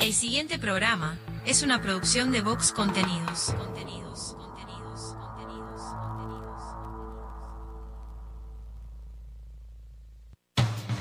El siguiente programa es una producción de Vox Contenidos. Contenidos, contenidos, contenidos, contenidos.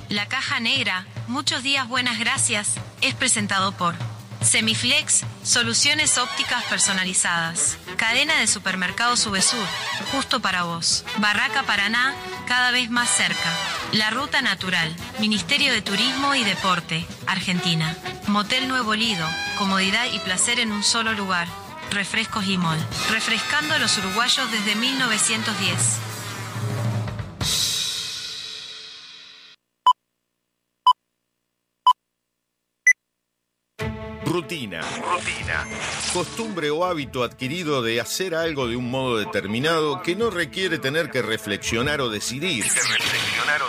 La caja negra, muchos días buenas gracias, es presentado por Semiflex, soluciones ópticas personalizadas. Cadena de supermercados Subesur, justo para vos. Barraca Paraná, cada vez más cerca. La Ruta Natural, Ministerio de Turismo y Deporte, Argentina. Motel Nuevo Lido, comodidad y placer en un solo lugar. Refrescos y Mol. Refrescando a los uruguayos desde 1910. Rutina. Rutina. Costumbre o hábito adquirido de hacer algo de un modo determinado que no requiere tener que reflexionar o decidir. reflexionar o decidir.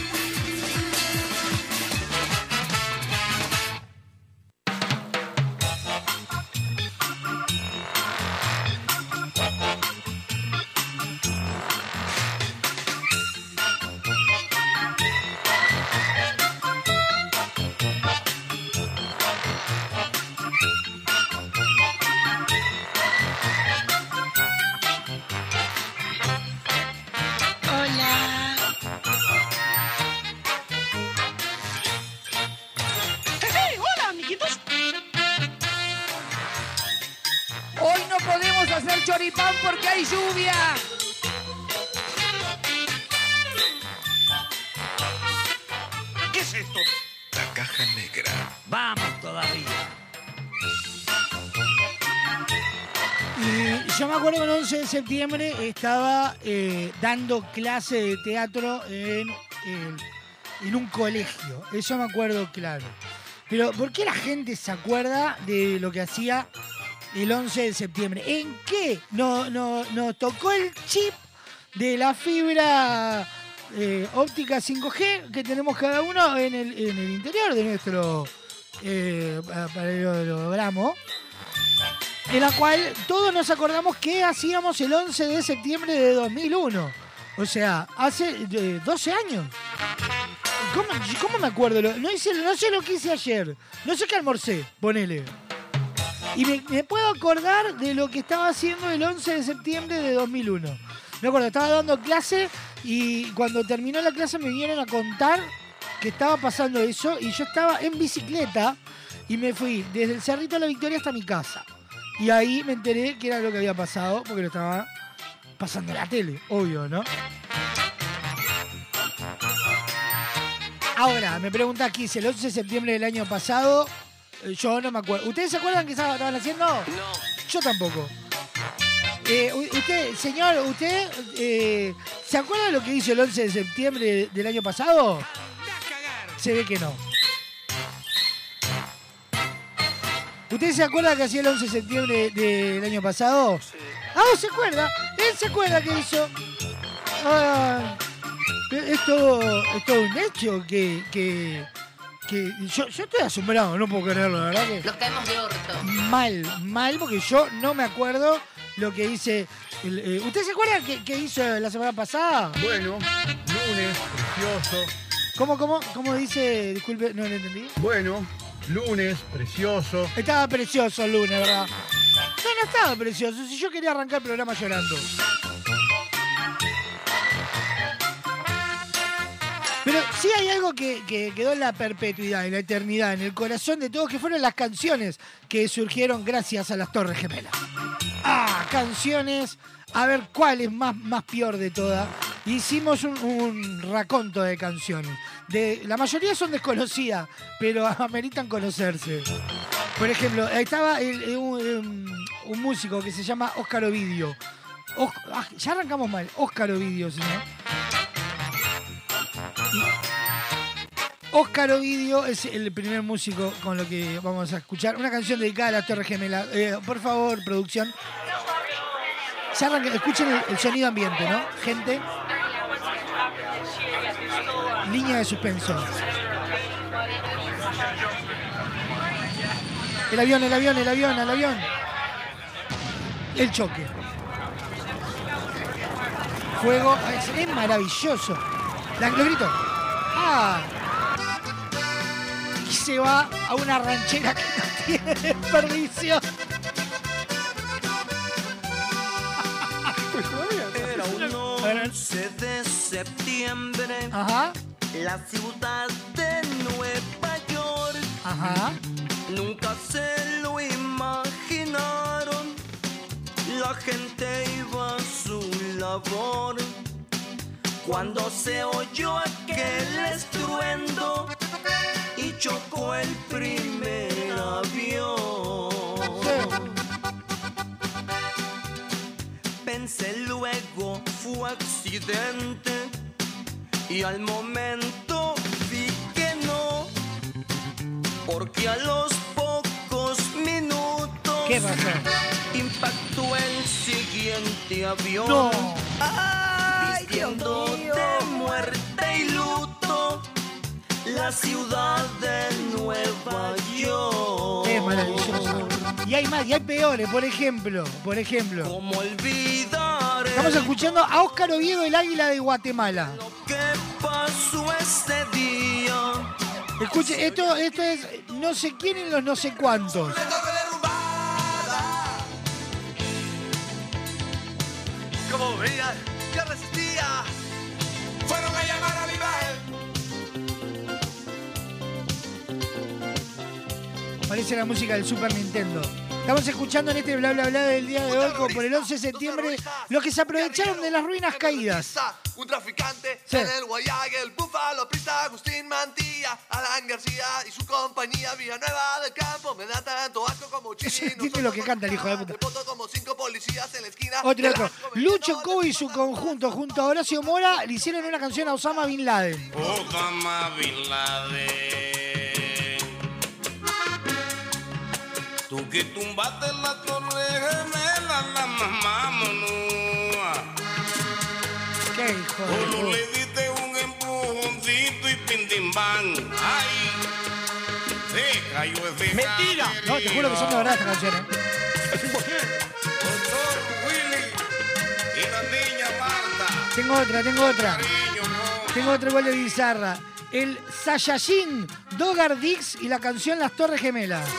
Septiembre estaba eh, dando clase de teatro en, en- un colegio. Eso me acuerdo claro. Pero ¿por qué la gente se acuerda de lo que hacía el 11 de septiembre? ¿En qué no, no, nos tocó el chip de la fibra eh, óptica 5G que tenemos cada uno en el, en el interior de nuestro eh, paralelogramo? En la cual todos nos acordamos que hacíamos el 11 de septiembre de 2001. O sea, hace eh, 12 años. ¿Cómo, me acuerdo? No, hice, no sé lo que hice ayer. No sé qué almorcé, ponele. Y me, me puedo acordar de lo que estaba haciendo el 11 de septiembre de 2001. Me acuerdo, estaba dando clase y cuando terminó la clase me vinieron a contar que estaba pasando eso y yo estaba en bicicleta y me fui desde el Cerrito de la Victoria hasta mi casa. Y ahí me enteré que era lo que había pasado porque lo estaba pasando en la tele, obvio, ¿no? Ahora, me pregunta aquí, el 11 de septiembre del año pasado, eh, yo no me acuerdo. ¿Ustedes se acuerdan que estaba- estaban haciendo? No. Yo tampoco. Eh, usted, señor, ¿usted eh, se acuerda de lo que hizo el 11 de septiembre del año pasado? Se ve que no. ¿Usted se acuerda que hacía el 11 de septiembre del año pasado? Ah, ¿se acuerda? Él se acuerda que hizo. Ah, esto es todo un hecho que. que, que yo, yo estoy asombrado, no puedo creerlo, la verdad que. Nos caemos de orto. Mal, mal, porque yo no me acuerdo lo que hice. el- eh, ¿Usted se acuerda que, que hizo la semana pasada? Bueno, lunes, precioso. ¿Cómo, cómo, cómo dice? Disculpe, no lo entendí. Bueno, lunes, precioso. Estaba precioso el lunes, ¿verdad? No, no estaba precioso. Si yo quería arrancar el programa llorando. Pero sí hay algo que, que quedó en la perpetuidad, en la eternidad, en el corazón de todos, que fueron las canciones que surgieron gracias a las Torres Gemelas. Ah, canciones, a ver cuál es más, más peor de todas. Hicimos un, un raconto de canciones. La mayoría son desconocidas, pero ameritan conocerse. Por ejemplo, estaba un, músico que se llama Óscar Ovidio. Ah, ya arrancamos mal. Óscar Ovidio, señor. Óscar Ovidio es el primer músico con lo que vamos a escuchar. Una canción dedicada a la Torre Gemela. Eh, por favor, producción. Arranca- escuchen el, sonido ambiente, ¿no? Gente. Línea de suspenso. El avión, el avión, el avión, el avión. El choque. Fuego. Es, maravilloso. Grito. Ah. Y se va a una ranchera que no tiene desperdicio. 11 de septiembre. Ajá. La ciudad de Nueva York. Ajá. Nunca se lo imaginaron. La gente iba a su labor. Cuando se oyó aquel estruendo y chocó el primer avión. Pensé luego fue accidente y al momento vi que no, porque a los pocos minutos ¿Qué pasó? impactó el siguiente avión. No. Ay, de muerte y luto la ciudad de Nueva York. Es maravilloso. Y hay más, y hay peores, por ejemplo. Por ejemplo. ¿Cómo olvidar Estamos escuchando a Óscar Oviedo, el águila de Guatemala. Escuche, esto, esto es no sé quién en los no sé cuántos. Como resistía. Fueron a llamar a Parece la música del Super Nintendo. Estamos escuchando en este bla bla bla del día de hoy, como por el 11 de septiembre, los que se aprovecharon de las ruinas caídas. Un traficante Sí. en el Guayague, el Búfalo, Prista, Agustín Mantilla, Alan García y su compañía, Villanueva del Campo, me da tanto asco como chino. entiende lo que canta el hijo de puta. Como cinco policías. en la esquina. Otro, otro. Lucho Cobo y su conjunto junto a Horacio Mora le hicieron una canción a Osama Bin Laden. Osama Bin Laden. Tú que tumbaste la torre gemela, la mamá monúa. Qué hijo Solo le diste un empujoncito y pintimbán. Ay, se cayó ese Mentira. No, te juro que son de verdad estas canciones. Es imposible. Doctor Willy y la niña Marta. Tengo otra, tengo otra. Cariño, no. Tengo otro igual de bizarra. El Sayajin Dogar Dix y la canción Las Torres Gemelas.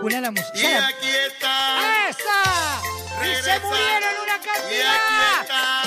Una la música. Y aquí está. ¡Esa! ¡Y se murieron una Y aquí cantidad! está.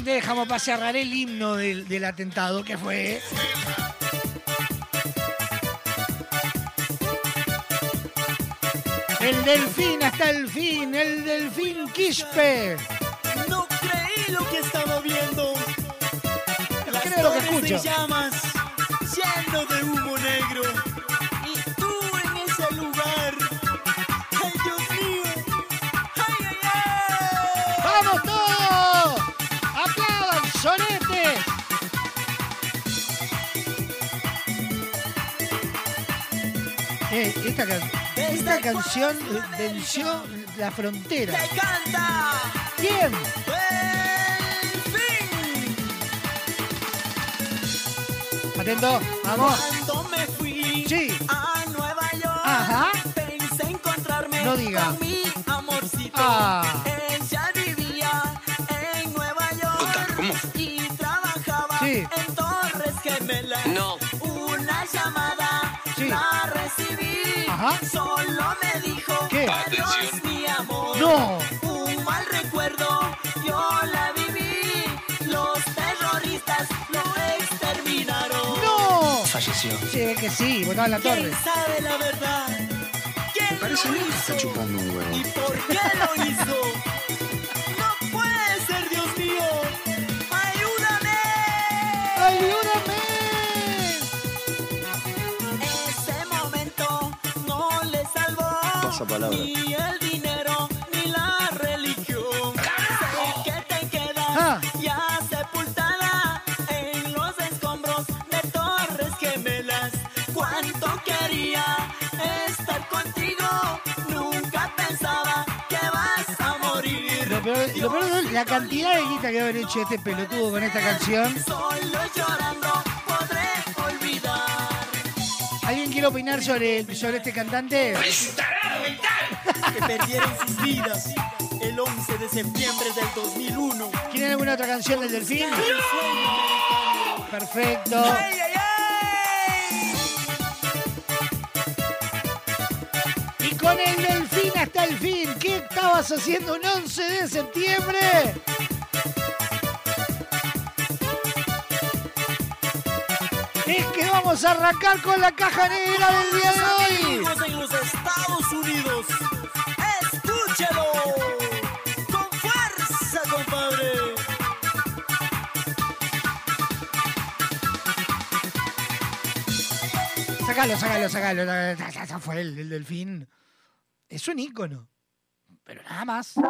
Obviamente dejamos para cerrar el himno del, del atentado que fue. El delfín hasta el fin, el delfín Quispe. No creí lo que estaba viendo. Las Creo lo que escucho. llamas, lleno de humo negro. Esta, esta canción eh, venció la frontera. ¡Te canta! ¿Quién? ¡Delfín! Atento, vamos. Cuando me fui Sí. a Nueva York, Ajá. pensé encontrarme No diga. con mi amorcito. Ah. Ajá. Solo me dijo ¿Qué? adiós, Atención. mi amor. No. Un mal recuerdo, yo la viví. Los terroristas lo exterminaron. ¡No! Falleció. Se ve que sí, botaba en la torre. ¿Quién sabe la verdad? ¿Quién Parece lo bien que hizo? está chupando un huevo. ¿Y por qué lo hizo? Pasa palabra. ni el dinero ni la religión. Sé que te quedas Ah. ya sepultada en los escombros de Torres Gemelas. Cuánto quería estar contigo, nunca pensaba que vas a morir. Lo peor, lo peor es la cantidad de guita que haber hecho este pelotudo con esta canción. Solo llorando podré olvidar. ¿Alguien quiere opinar sobre, sobre este cantante? Que perdieron sus vidas el 11 de septiembre del 2001. ¿Quieren alguna otra canción del delfín? Americano. Perfecto. ¡Ay, ay, ay! Y con el delfín hasta el fin, ¿qué estabas haciendo un 11 de septiembre? Es que vamos a arrancar con la caja negra del día de hoy. En los Estados Unidos, Sácalo, sácalo, sácalo. Esa fue el, el delfín. Es un ícono. Pero nada más. La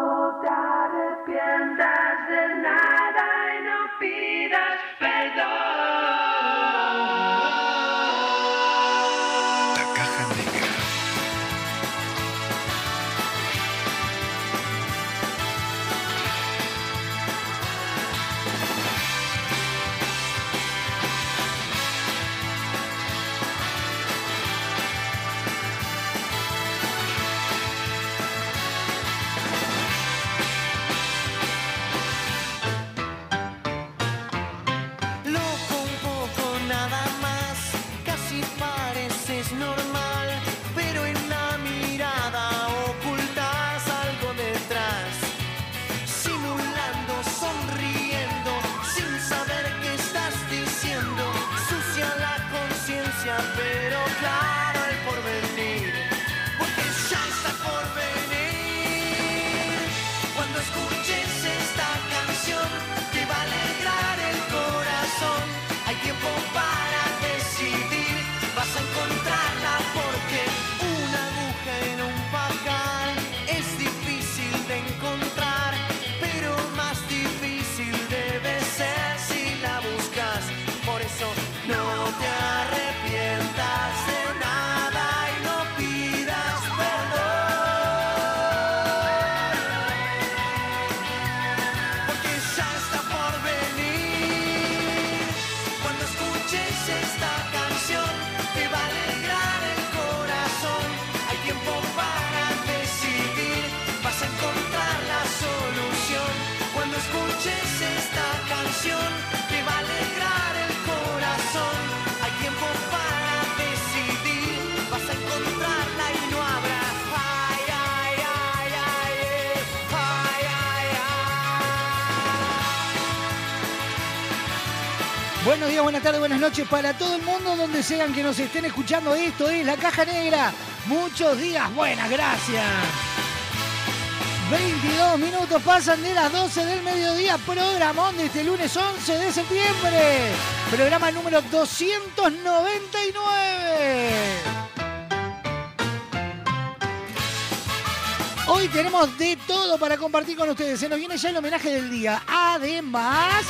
buenas tardes, buenas noches para todo el mundo donde sean que nos estén escuchando. Esto es La Caja Negra. Muchos días, buenas, gracias. 22 minutos pasan de las 12 del mediodía, programón de este lunes 11 de septiembre. Programa número 299. Hoy tenemos de todo para compartir con ustedes. Se nos viene ya el homenaje del día. Además,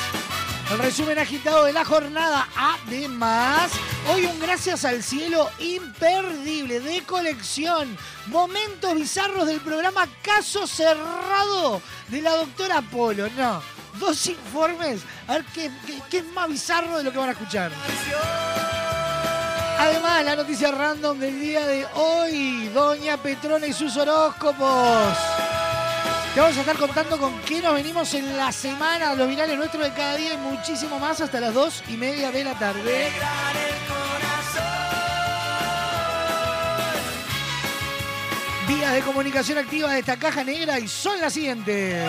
el resumen agitado de la jornada. Además, hoy un gracias al cielo imperdible de colección. Momentos bizarros del programa Caso Cerrado de la doctora Polo. No, dos informes. A ver qué, es más bizarro de lo que van a escuchar. Además, la noticia random del día de hoy, Doña Petrona y sus horóscopos. Te vamos a estar contando con qué nos venimos en la semana, los virales nuestros de cada día y muchísimo más hasta las dos y media de la tarde. Vías de comunicación activa de esta caja negra y son las siguientes.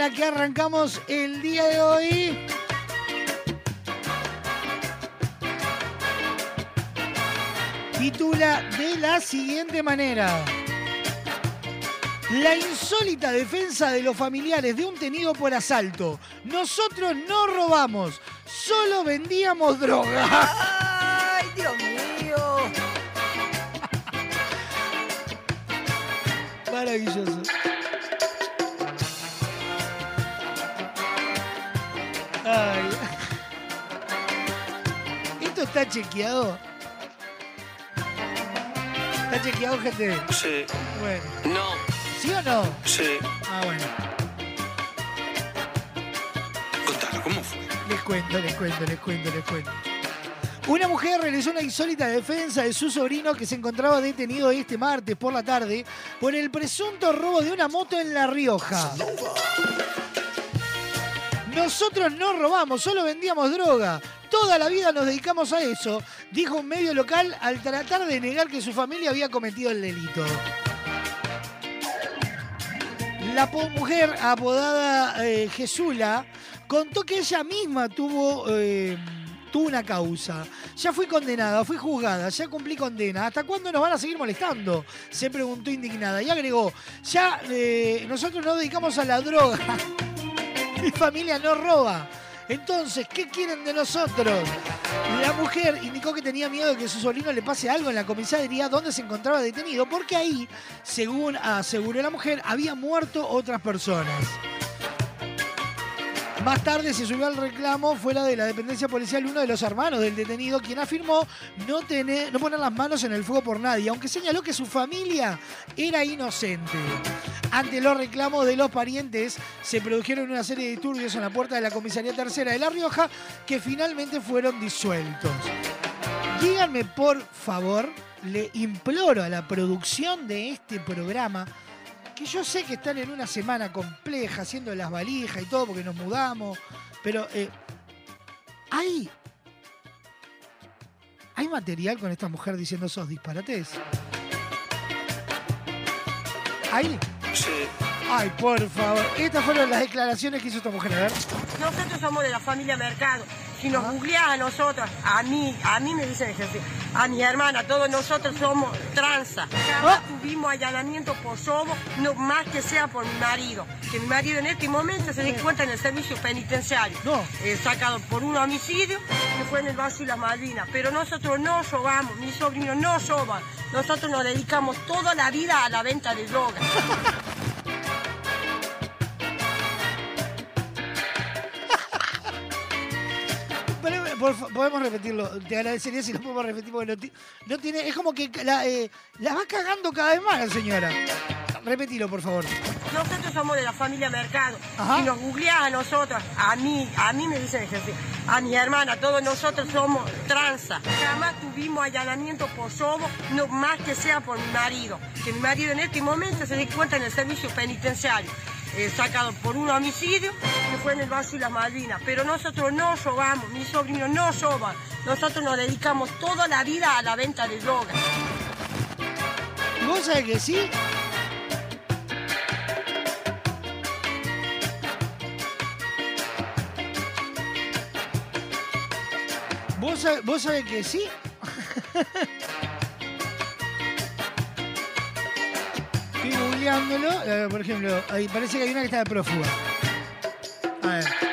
La que arrancamos el día de hoy. Titula de la siguiente manera. La insólita defensa de los familiares de un tenido por asalto. Nosotros no robamos, solo vendíamos droga. ¡Ay, Dios mío! Maravilloso. Está chequeado? ¿Está chequeado, gente? Sí. Bueno. No. ¿Sí o no? Sí. Ah, bueno. Contalo, ¿cómo fue? Les cuento, les cuento, les cuento, les cuento. Una mujer realizó una insólita defensa de su sobrino que se encontraba detenido este martes por la tarde por el presunto robo de una moto en La Rioja. Nosotros no robamos, solo vendíamos droga. Toda la vida nos dedicamos a eso, dijo un medio local al tratar de negar que su familia había cometido el delito. La mujer apodada eh, Jesula contó que ella misma tuvo, eh, tuvo una causa. Ya fui condenada, fui juzgada, ya cumplí condena. ¿Hasta cuándo nos van a seguir molestando? Se preguntó indignada. Y agregó, ya eh, nosotros nos dedicamos a la droga. Mi familia no roba. Entonces, ¿qué quieren de nosotros? La mujer indicó que tenía miedo de que su sobrino le pase algo en la comisaría donde se encontraba detenido, porque ahí, según aseguró la mujer, había muerto otras personas. Más tarde se subió al reclamo fuera de la dependencia policial uno de los hermanos del detenido, quien afirmó no, tener, no poner las manos en el fuego por nadie, aunque señaló que su familia era inocente. Ante los reclamos de los parientes, se produjeron una serie de disturbios en la puerta de la comisaría tercera de La Rioja que finalmente fueron disueltos. Díganme, por favor, le imploro a la producción de este programa que yo sé que están en una semana compleja haciendo las valijas y todo porque nos mudamos, pero eh, hay hay material con esta mujer diciendo esos disparates. ¿Hay? Sí. Ay, por favor. Estas fueron las declaraciones que hizo esta mujer. A ver. Nosotros somos de la familia Mercado. Si nos googleás a nosotros, a mí, a mí me dicen ejercicio, a mi hermana, todos nosotros somos tranza. Jamás tuvimos allanamiento por sobo, no más que sea por mi marido. Que mi marido en este momento se encuentra en el servicio penitenciario. Eh, sacado por un homicidio que fue en el Vaso y las Malvinas. Pero nosotros no robamos, mis sobrinos no roban. Nosotros nos dedicamos toda la vida a la venta de drogas. Pero, eh, por podemos repetirlo. Te agradecería si lo podemos repetir porque no, ti- no tiene. Es como que la, eh, la va cagando cada vez más la señora. Repetilo, por favor. Nosotros somos de la familia Mercado. Ajá. Si nos googleás a nosotros, a mí, a mí me dicen ejercicio, a mi hermana, todos nosotros somos tranza. Jamás tuvimos allanamiento por sobo, no más que sea por mi marido. Que mi marido en este momento se encuentra en el servicio penitenciario. Eh, sacado por un homicidio que fue en el Vaso y las Malvinas. Pero nosotros no robamos, mis sobrinos no roban. Nosotros nos dedicamos toda la vida a la venta de drogas. ¿Y vos sabés que sí? ¿Vos, vos sabés que sí? Eh, por ejemplo, parece que hay una que está de prófuga. A ver.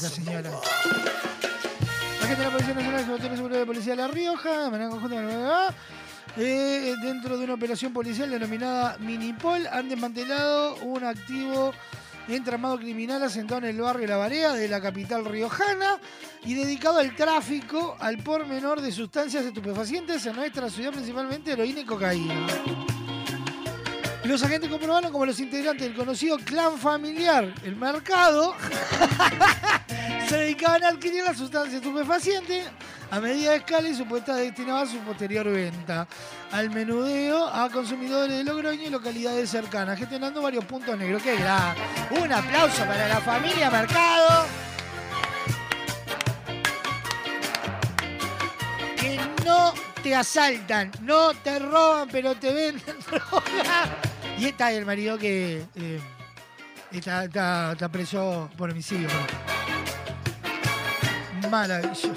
Esta señora. Agente de la Policía Nacional, Secretario de Seguridad de Policía de La Rioja, conjunta la eh, dentro de una operación policial denominada Minipol, han desmantelado un activo entramado criminal asentado en el barrio La Barea de la capital riojana y dedicado al tráfico al por menor de sustancias estupefacientes en nuestra ciudad, principalmente heroína y cocaína. Los agentes comprobaron como los integrantes del conocido clan familiar, el mercado, se dedicaban a adquirir la sustancia estupefaciente a medida de escala y supuesta destinada a su posterior venta al menudeo a consumidores de Logroño y localidades cercanas, gestionando varios puntos negros. ¡Qué gran! Un aplauso para la familia Mercado. Que no te asaltan, no te roban, pero te venden droga. Y está el marido que eh, está, está- está preso por homicidio. Maravilloso.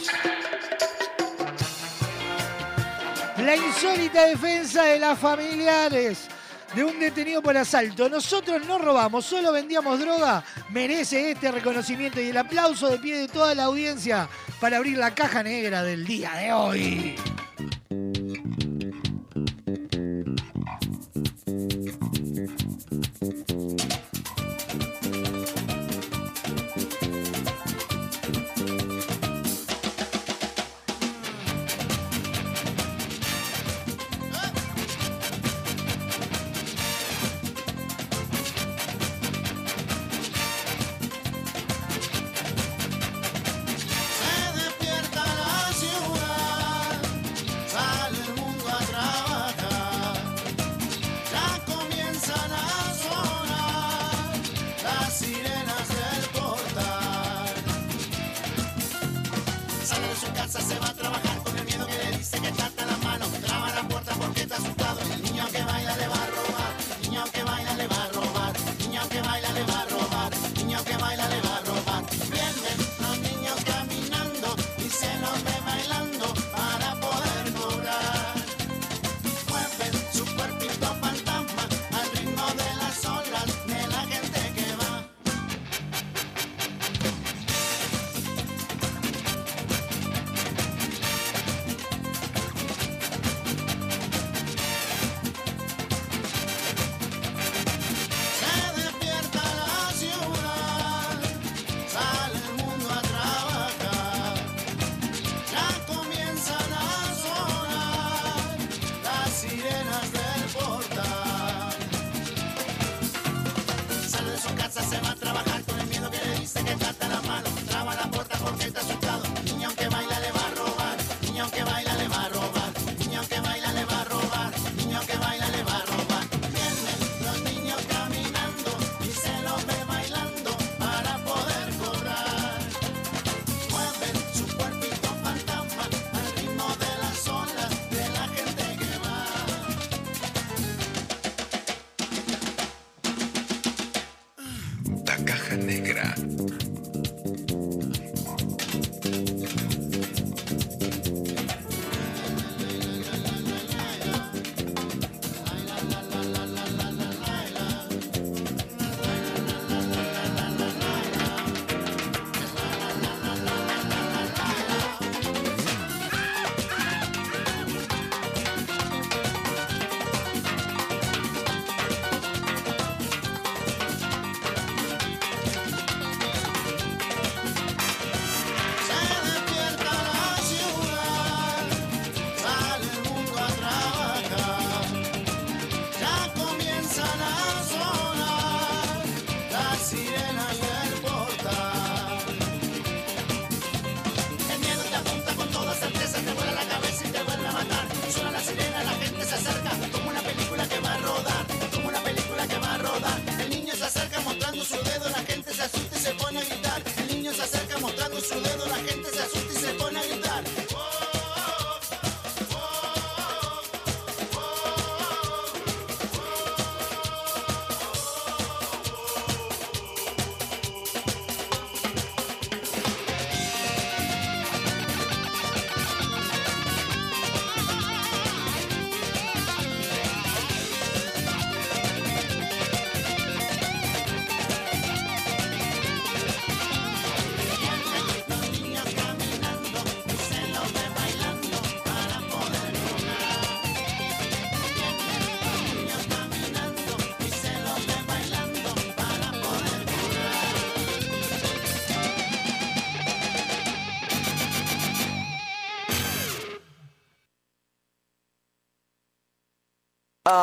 La insólita defensa de las familiares de un detenido por asalto. Nosotros no robamos, solo vendíamos droga. Merece este reconocimiento y el aplauso de pie de toda la audiencia para abrir la caja negra del día de hoy.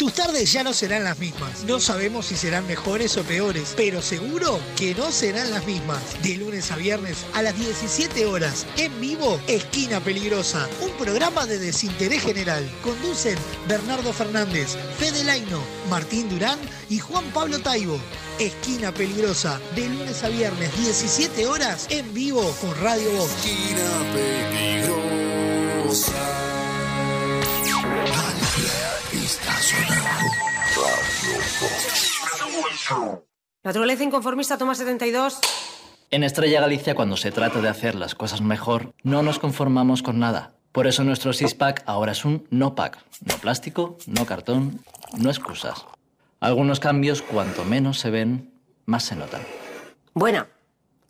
Tus tardes ya no serán las mismas. No sabemos si serán mejores o peores, pero seguro que no serán las mismas. De lunes a viernes a las 17 horas, en vivo, Esquina Peligrosa, un programa de desinterés general. Conducen Bernardo Fernández, Fede Laino, Martín Durán y Juan Pablo Taibo. Esquina Peligrosa, de lunes a viernes, 17 horas, en vivo con Radio Voz. Naturaleza inconformista, toma 72. En Estrella Galicia, cuando se trata de hacer las cosas mejor, no nos conformamos con nada. Por eso nuestro six-pack ahora es un no-pack. No plástico, no cartón, no excusas. Algunos cambios, cuanto menos se ven, más se notan. Bueno,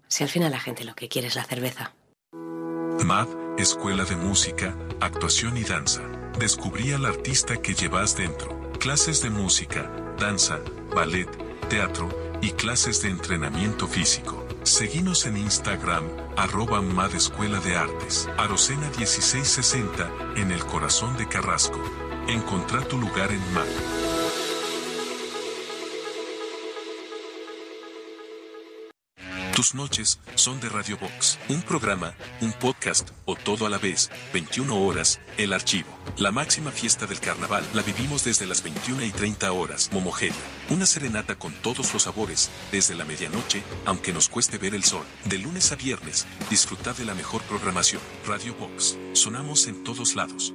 si al final la gente lo que quiere es la cerveza. MAD, Escuela de Música, Actuación y Danza. Descubrí al artista que llevas dentro. Clases de música, danza, ballet, teatro y clases de entrenamiento físico. Seguinos en Instagram, arroba MAD Escuela de Artes, Arocena 1660, en el corazón de Carrasco. Encontrá tu lugar en MAD. Tus noches son de Radio Box, un programa, un podcast o todo a la vez, 21 horas, el archivo. La máxima fiesta del carnaval la vivimos desde las 21 y 30 horas, Momogeria. Una serenata con todos los sabores, desde la medianoche, aunque nos cueste ver el sol. De lunes a viernes, disfruta de la mejor programación. Radio Box, sonamos en todos lados.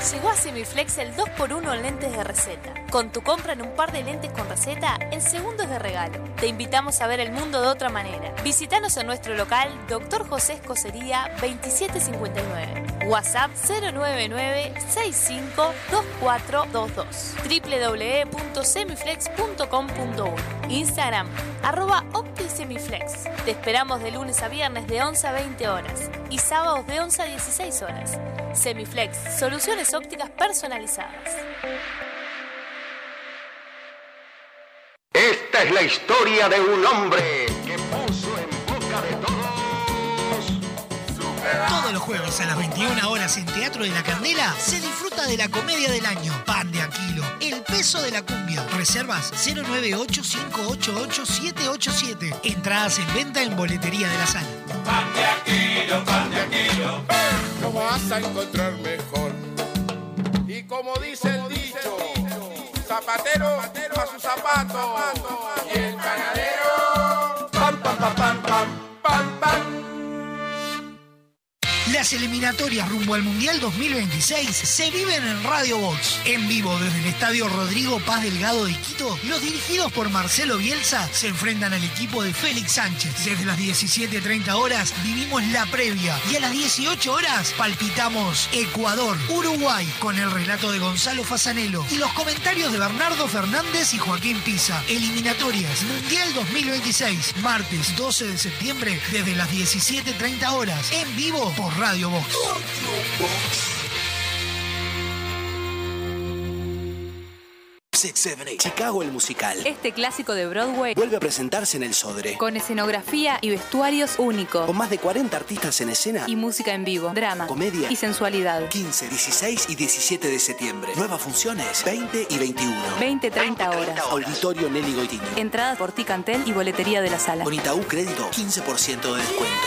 Llegó a Semiflex el 2x1 en lentes de receta. Con tu compra en un par de lentes con receta, el segundo es de regalo. Te invitamos a ver el mundo de otra manera. Visítanos en nuestro local, Dr. José Escocería 2759. WhatsApp 099-652422. www.semiflex.com.1 Instagram, arroba OptiSemiflex. Te esperamos de lunes a viernes de 11 a 20 horas y sábados de 11 a 16 horas. Semiflex, soluciones ópticas personalizadas. Esta es la historia de un hombre que puso Todos los jueves a las 21 horas en Teatro de la Candela se disfruta de la comedia del año, Pan de Aquilo, El peso de la cumbia. Reservas 098-588-787. Entradas en venta en boletería de la sala. Pan de Aquilo, pan de Aquilo. No vas a encontrar mejor. Y como dice el dicho, zapatero a su zapato. Las eliminatorias rumbo al Mundial 2026 se viven en Radio Box. En vivo desde el Estadio Rodrigo Paz Delgado de Quito, los dirigidos por Marcelo Bielsa se enfrentan al equipo de Félix Sánchez. Desde las 17.30 horas vivimos la previa y a las 18 horas palpitamos Ecuador, Uruguay con el relato de Gonzalo Fasanelo y los comentarios de Bernardo Fernández y Joaquín Pisa. Eliminatorias Mundial 2026, martes 12 de septiembre desde las 17.30 horas en vivo por Radio Box. Chicago el musical. Este clásico de Broadway Vuelve a presentarse en el Sodre. con escenografía y vestuarios únicos Con más de 40 artistas en escena. y música en vivo, drama Comedia. y sensualidad. 15, 16 y 17 de septiembre. Nuevas funciones, 20 y 21. 20-30 horas. Auditorio Nelly Goitini. Entradas por Ticantel y boletería de la sala. Con Itaú Crédito, 15% de descuento.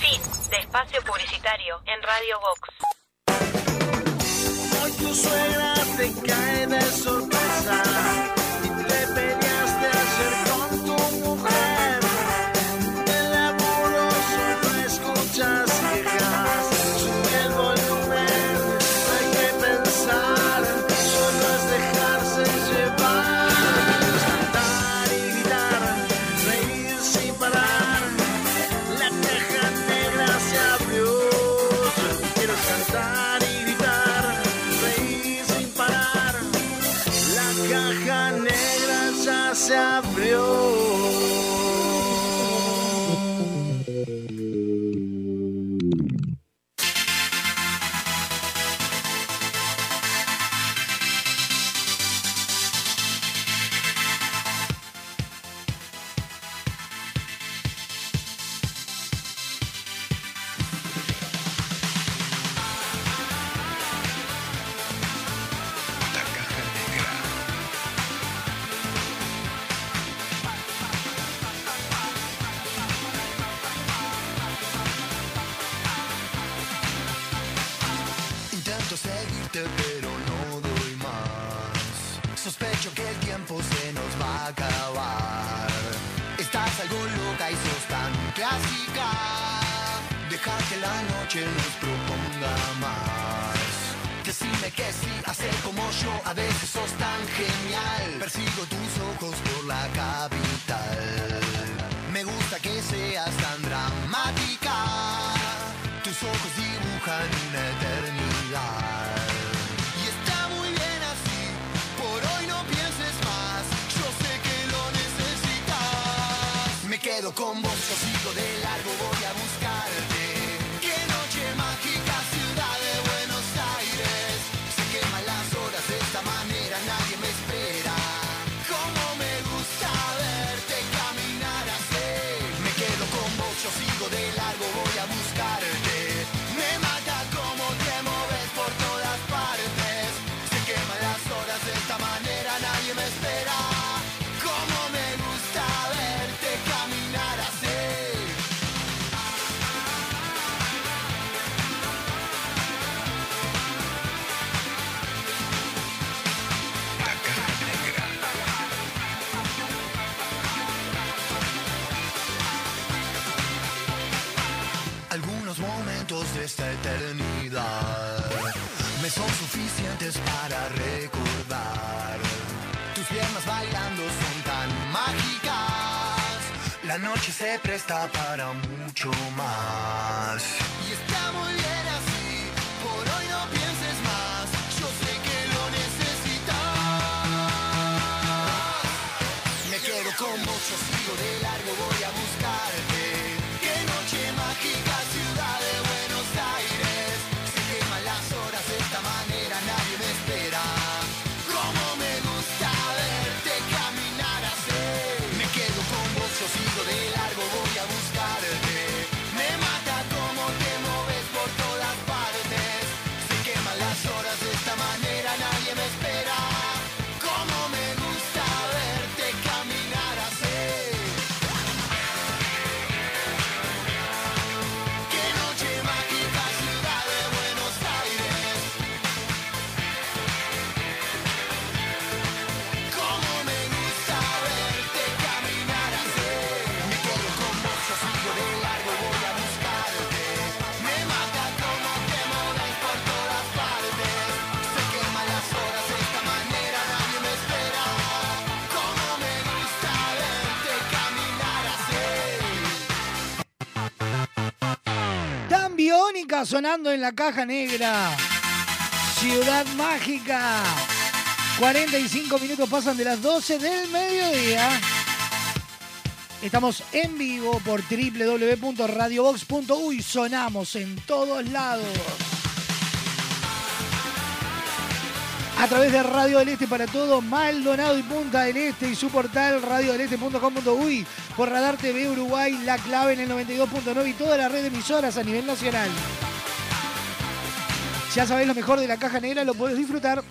Fin de espacio publicitario en Radio Vox. Te sorpresa clásica. Deja que la noche nos proponga más. Decime que sí, hacer como yo, a veces sos tan genial. Persigo tus ojos por la capital. Me gusta que seas tan dramática. Tus ojos dibujan una eternidad. Y está muy bien así, por hoy no pienses más. Yo sé que lo necesitas. Me quedo con vos, de para recordar. Tus piernas bailando son tan mágicas. La noche se presta para mucho más. Sonando en la caja negra. Ciudad mágica. 45 minutos pasan de las 12 del mediodía. Estamos en vivo por www.radiobox.uy. Sonamos en todos lados. A través de Radio del Este para todo, Maldonado y Punta del Este y su portal radiodeleste.com.uy por Radar TV Uruguay, La Clave en el 92.9 y toda la red de emisoras a nivel nacional. Ya sabéis lo mejor de la caja negra, lo podés disfrutar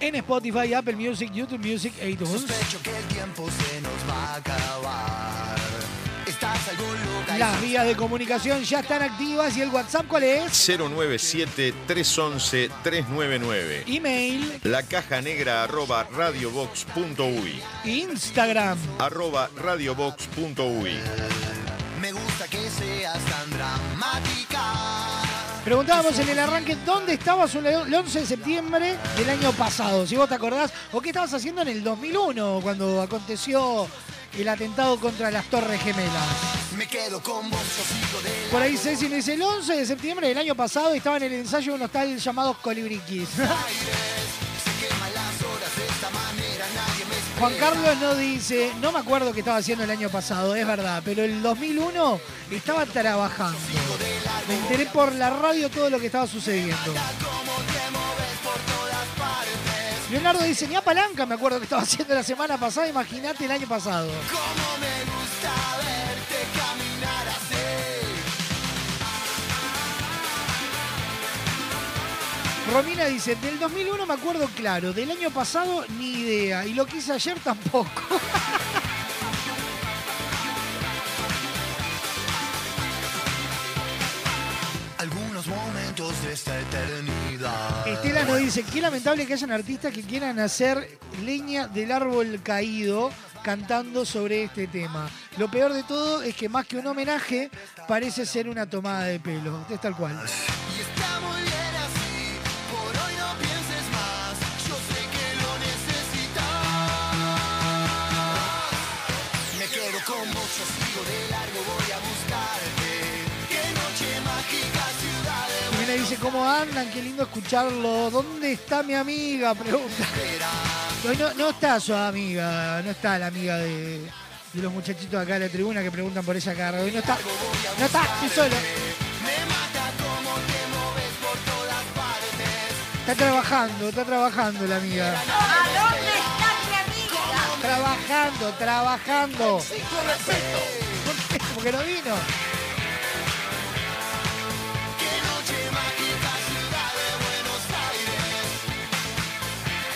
en Spotify, Apple Music, YouTube Music e iTunes. Sospecho que el tiempo se nos va a acabar. Estás algo loca y Las vías de comunicación ya están activas y el WhatsApp ¿cuál es? 097-311-399. Email, La caja negra arroba radiobox.uy. Instagram. Arroba radiobox.uy. Preguntábamos en el arranque dónde estabas el 11 de septiembre del año pasado, si vos te acordás, o qué estabas haciendo en el 2001 cuando aconteció el atentado contra las Torres Gemelas. Me quedo con vos, de Por ahí Ceci me dice, el 11 de septiembre del año pasado estaba en el ensayo de unos tal llamados colibriquis. Juan Carlos no dice, no me acuerdo qué estaba haciendo el año pasado, es verdad, pero el 2001 estaba trabajando. Me enteré por la radio todo lo que estaba sucediendo. Leonardo dice, ni a palanca me acuerdo que estaba haciendo la semana pasada, imagínate el año pasado. Romina dice, del 2001 me acuerdo claro, del año pasado ni idea, y lo que hice ayer tampoco. Estela nos dice, qué lamentable que hayan artistas que quieran hacer leña del árbol caído cantando sobre este tema. Lo peor de todo es que más que un homenaje, parece ser una tomada de pelo. Es tal cual. ¿Cómo andan? Qué lindo escucharlo. ¿Dónde está mi amiga? Pregunta. No, está su amiga, no está la amiga de, de los muchachitos acá de la tribuna que preguntan por ella acá. No está, no está, estoy solo. Está trabajando, está trabajando la amiga. ¿A dónde está mi amiga? Trabajando, trabajando. ¿Por qué? Porque no vino.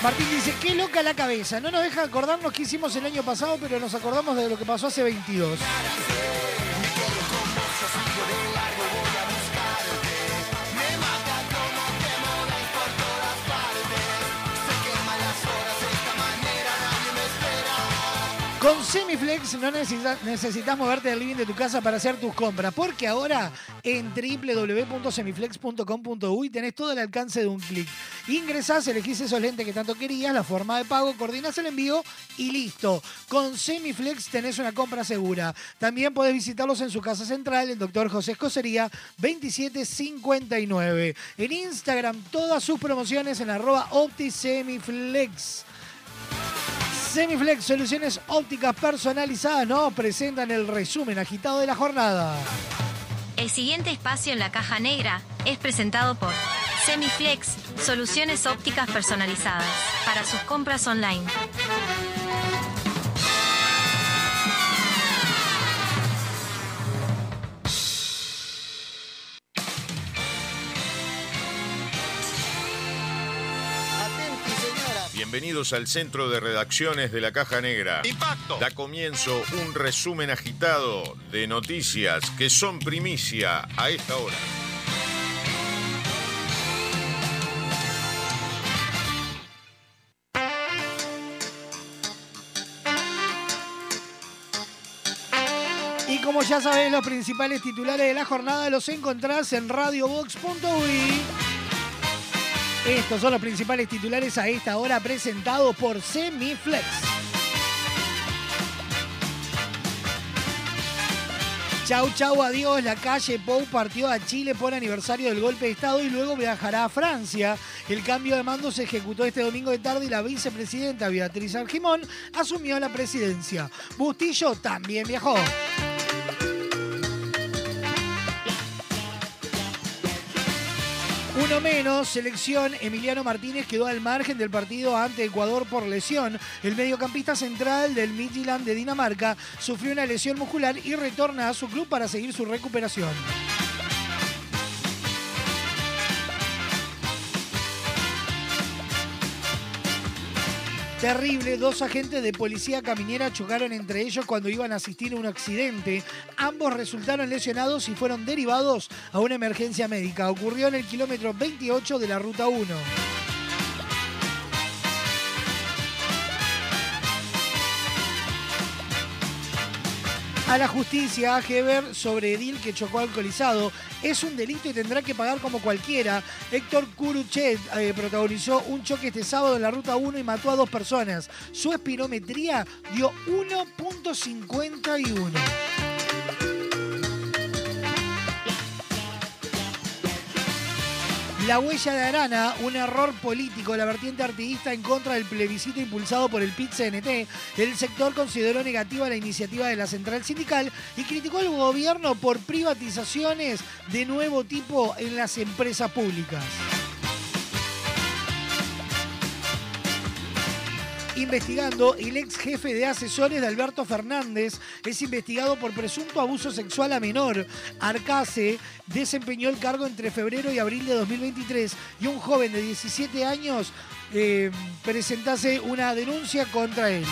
Martín dice, qué loca la cabeza. No nos deja acordarnos qué hicimos el año pasado, pero nos acordamos de lo que pasó hace 22. Con Semiflex no necesitas, necesitas moverte del living de tu casa para hacer tus compras, porque ahora en www.semiflex.com.uy tenés todo el alcance de un clic. Ingresás, elegís esos lentes que tanto querías, la forma de pago, coordinás el envío y listo. Con Semiflex tenés una compra segura. También podés visitarlos en su casa central, el Dr. José Escocería 2759. En Instagram, todas sus promociones en arroba OptiSemiflex. Semiflex Soluciones Ópticas Personalizadas nos presentan el resumen agitado de la jornada. El siguiente espacio en la caja negra es presentado por Semiflex, soluciones ópticas personalizadas para sus compras online. Bienvenidos al centro de redacciones de la Caja Negra. Impacto. Da comienzo un resumen agitado de noticias que son primicia a esta hora. Y como ya sabés, los principales titulares de la jornada los encontrás en radiobox.uy. Estos son los principales titulares a esta hora presentados por Semiflex. Chau, chau, adiós. La calle Pou partió a Chile por aniversario del golpe de Estado y luego viajará a Francia. El cambio de mando se ejecutó este domingo de tarde y la vicepresidenta Beatriz Argimón asumió la presidencia. Bustillo también viajó. Uno menos, selección, Emiliano Martínez quedó al margen del partido ante Ecuador por lesión. El mediocampista central del Midtjylland de Dinamarca sufrió una lesión muscular y retorna a su club para seguir su recuperación. Terrible, dos agentes de policía caminera chocaron entre ellos cuando iban a asistir a un accidente. Ambos resultaron lesionados y fueron derivados a una emergencia médica. Ocurrió en el kilómetro 28 de la ruta 1. A la justicia, Heber sobre Edil que chocó alcoholizado. Es un delito y tendrá que pagar como cualquiera. Héctor Curuchet eh, protagonizó un choque este sábado en la ruta 1 y mató a dos personas. Su espirometría dio 1.51. La huella de Arana, un error político, la vertiente artiguista en contra del plebiscito impulsado por el PIT-CNT. El sector consideró negativa la iniciativa de la central sindical y criticó al gobierno por privatizaciones de nuevo tipo en las empresas públicas. Investigando, el ex jefe de asesores de Alberto Fernández es investigado por presunto abuso sexual a menor. Arcase desempeñó el cargo entre febrero y abril de 2023 y un joven de 17 años eh, presentase una denuncia contra él.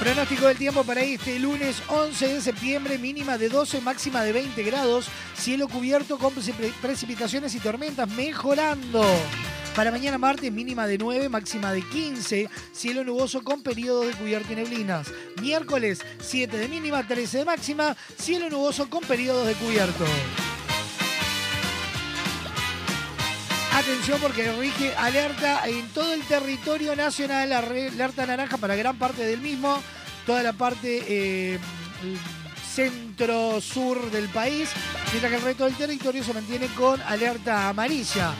Pronóstico del tiempo para este lunes 11 de septiembre, mínima de 12, máxima de 20 grados, cielo cubierto con preci- precipitaciones y tormentas mejorando. Para mañana martes, mínima de 9, máxima de 15, cielo nuboso con periodo de cubierto y neblinas. Miércoles, 7 de mínima, 13 de máxima, cielo nuboso con periodos de cubierto. Atención porque rige alerta en todo el territorio nacional, alerta naranja para gran parte del mismo, toda la parte eh, centro-sur del país, mientras que el resto del territorio se mantiene con alerta amarilla.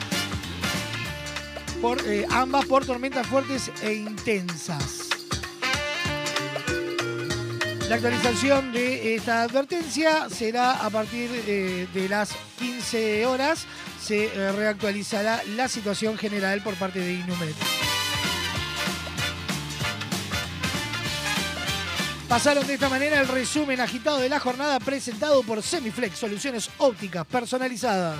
Eh, ambas por tormentas fuertes e intensas. La actualización de esta advertencia será a partir de las 15 horas. Se eh, reactualizará la situación general por parte de Inumet. Pasaron de esta manera el resumen agitado de la jornada presentado por Semiflex, soluciones ópticas personalizadas.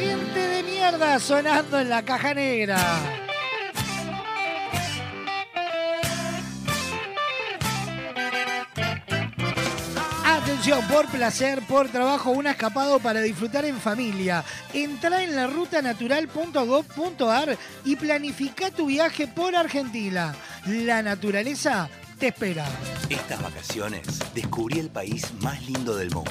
Gente de mierda sonando en la caja negra. Atención, por placer, por trabajo, un escapado para disfrutar en familia. Entra en la rutanatural.gov.ar y planifica tu viaje por Argentina. La naturaleza te espera. Estas vacaciones descubrí el país más lindo del mundo.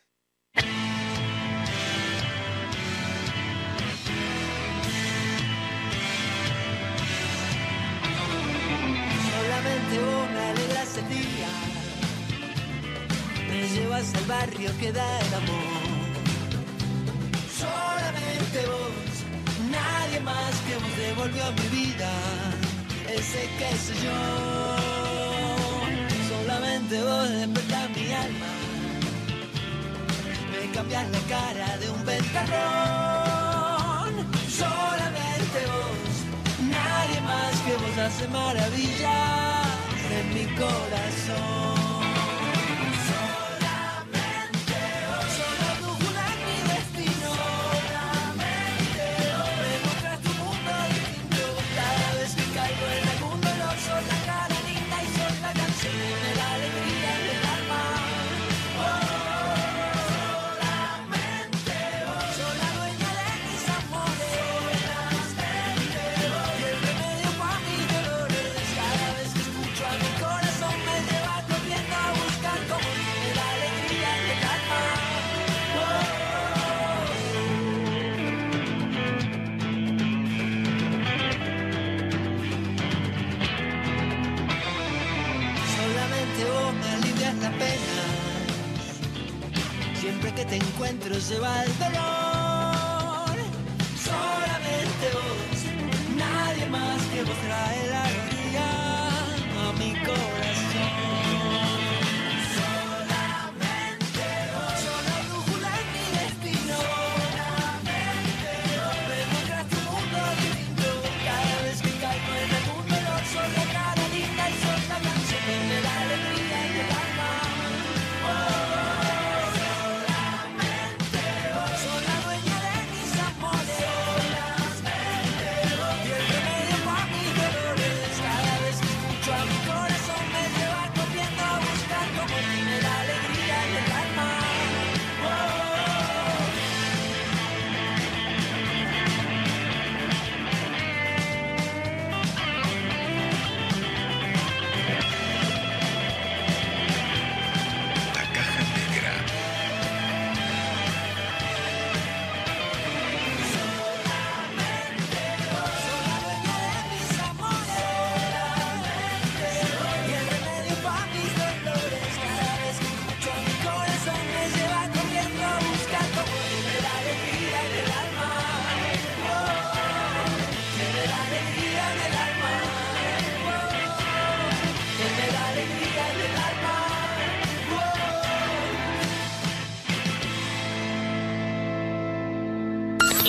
Llevas al barrio que da el amor. Solamente vos, nadie más que vos devolvió mi vida ese qué sé yo. Solamente vos despertás mi alma, me cambias la cara de un ventarrón. Solamente vos, nadie más que vos hace maravillas. en mi corazón. Encuentro se va el dolor.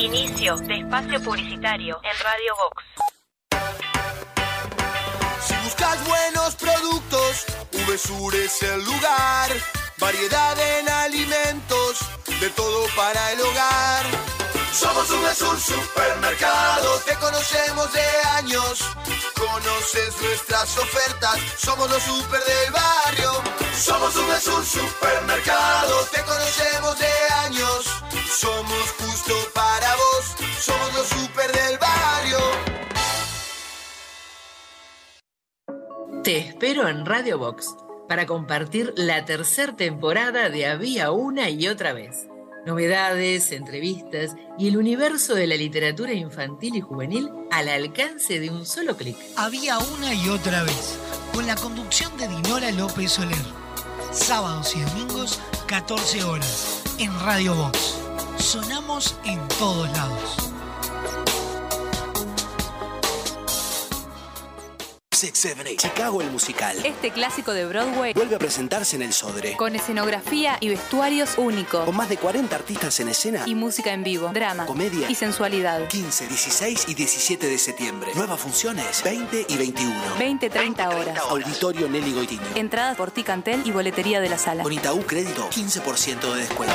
Inicio de espacio publicitario en Radio Vox. Si buscas buenos productos, VSUR es el lugar. Variedad en alimentos, de todo para el hogar. Somos VSUR Supermercado, te conocemos de años. Conoces nuestras ofertas, somos los super del barrio. Somos VSUR Supermercado, te conocemos de años. Somos justo para vos, somos los super del barrio. Te espero en Radio Box para compartir la tercera temporada de Había una y otra vez. Novedades, entrevistas y el universo de la literatura infantil y juvenil al alcance de un solo clic. Había una y otra vez, con la conducción de Dinora López Soler. Sábados y domingos, 14 horas, en Radio Vox. Sonamos en todos lados. Chicago el musical. Este clásico de Broadway, Vuelve a presentarse en el Sodre. con escenografía y vestuarios únicos, Con más de 40 artistas en escena. y música en vivo, drama Comedia. y sensualidad. 15, 16 y 17 de septiembre. Nuevas funciones 20 y 21. 20-30 horas. Auditorio Nelly Goitiño. Entradas por Ticantel y boletería de la sala. Con Itaú Crédito, 15% de descuento.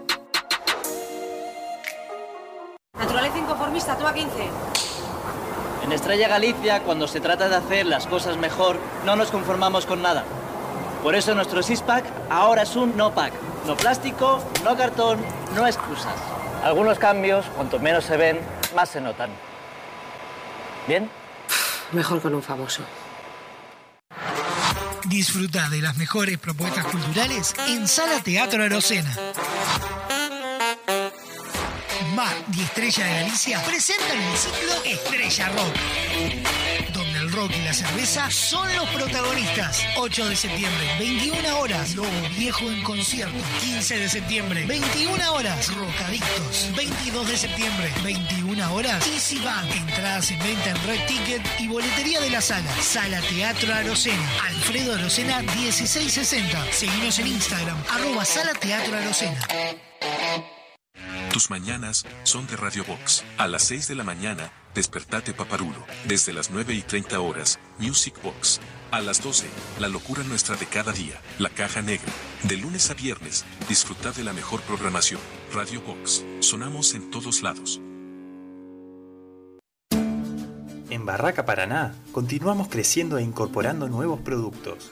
Naturaleza inconformista, toma 15. En Estrella Galicia, cuando se trata de hacer las cosas mejor, no nos conformamos con nada. Por eso nuestro six-pack ahora es un no-pack. No plástico, no cartón, no excusas. Algunos cambios, cuanto menos se ven, más se notan. ¿Bien? Mejor con un famoso. Disfruta de las mejores propuestas culturales en Sala Teatro Arocena. Y Estrella de Galicia presentan el ciclo Estrella Rock, donde el rock y la cerveza son los protagonistas. 8 de septiembre, 21 horas, Lobo Viejo en concierto. 15 de septiembre, 21 horas, Rocadictos. 22 de septiembre, 21 horas, Easy Band. Entradas en venta en Red Ticket y boletería de la sala. Sala Teatro Arocena. Alfredo Arocena 1660. Seguimos en Instagram, arroba Sala Teatro Arocena. Tus mañanas son de Radio Box. A las 6 de la mañana, despertate paparulo. Desde las 9 y 30 horas, Music Box. A las 12, la locura nuestra de cada día, la caja negra. De lunes a viernes, disfruta de la mejor programación. Radio Box. Sonamos en todos lados. En Barraca Paraná, continuamos creciendo e incorporando nuevos productos.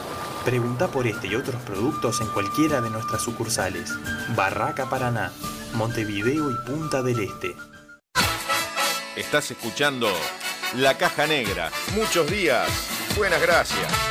Pregunta por este y otros productos en cualquiera de nuestras sucursales. Barraca Paraná, Montevideo y Punta del Este. Estás escuchando La Caja Negra. Muchos días. Buenas gracias.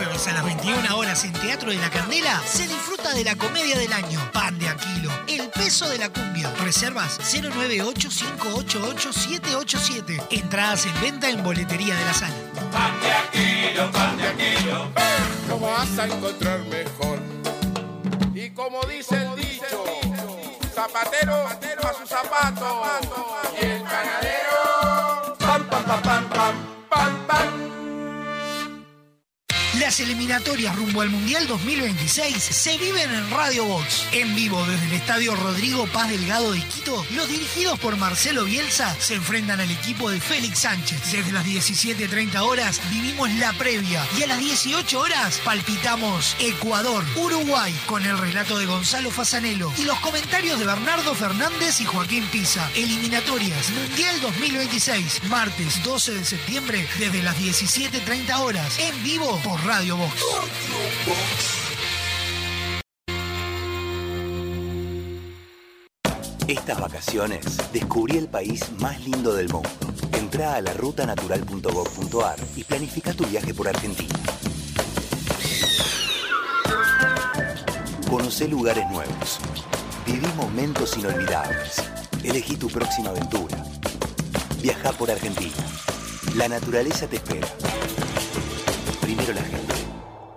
jueves a las 21 horas en Teatro de la Candela se disfruta de la comedia del año. Pan de Aquilo, el peso de la cumbia. Reservas 098-588-787. Entradas en venta en boletería de la sala. Pan de Aquilo, pan de Aquilo. No vas a encontrar mejor. Y como dice el dicho, zapatero a su zapato. Y el panadero, pam, pam, pam, pam, pam, pam, pam. Las eliminatorias rumbo al Mundial 2026 se viven en Radio Box. En vivo desde el Estadio Rodrigo Paz Delgado de Quito, los dirigidos por Marcelo Bielsa se enfrentan al equipo de Félix Sánchez. Desde las 17.30 horas vivimos la previa y a las 18 horas palpitamos Ecuador-Uruguay con el relato de Gonzalo Fasanelo y los comentarios de Bernardo Fernández y Joaquín Pisa. Eliminatorias Mundial 2026, martes 12 de septiembre desde las 17.30 horas en vivo por Radio Estas vacaciones descubrí el país más lindo del mundo. Entra a la rutanatural.gov.ar y planifica tu viaje por Argentina. Conoce lugares nuevos. Viví momentos inolvidables. Elegí tu próxima aventura. Viaja por Argentina. La naturaleza te espera. Primero la gente.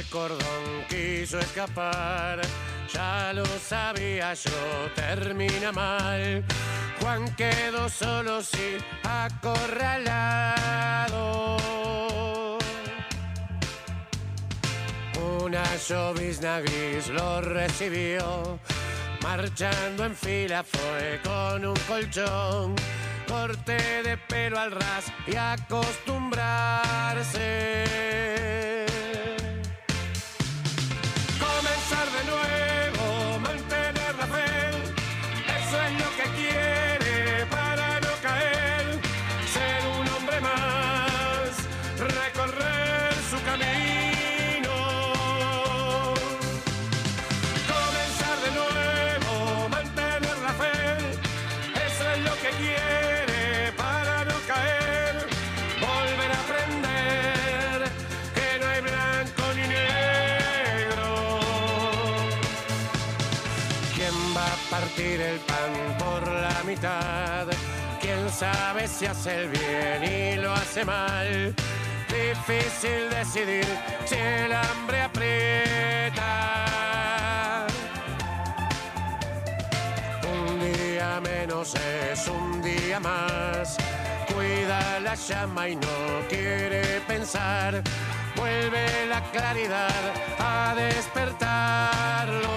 el cordón quiso escapar. Ya lo sabía yo, termina mal. Juan quedó solo sí, acorralado. Una llovizna gris lo recibió. Marchando en fila fue con un colchón. Corte de pelo al ras y acostumbrarse. Sabe si hace el bien y lo hace mal? Difícil decidir si el hambre aprieta. Un día menos es un día más. Cuida la llama y no quiere pensar. Vuelve la claridad a despertarlo.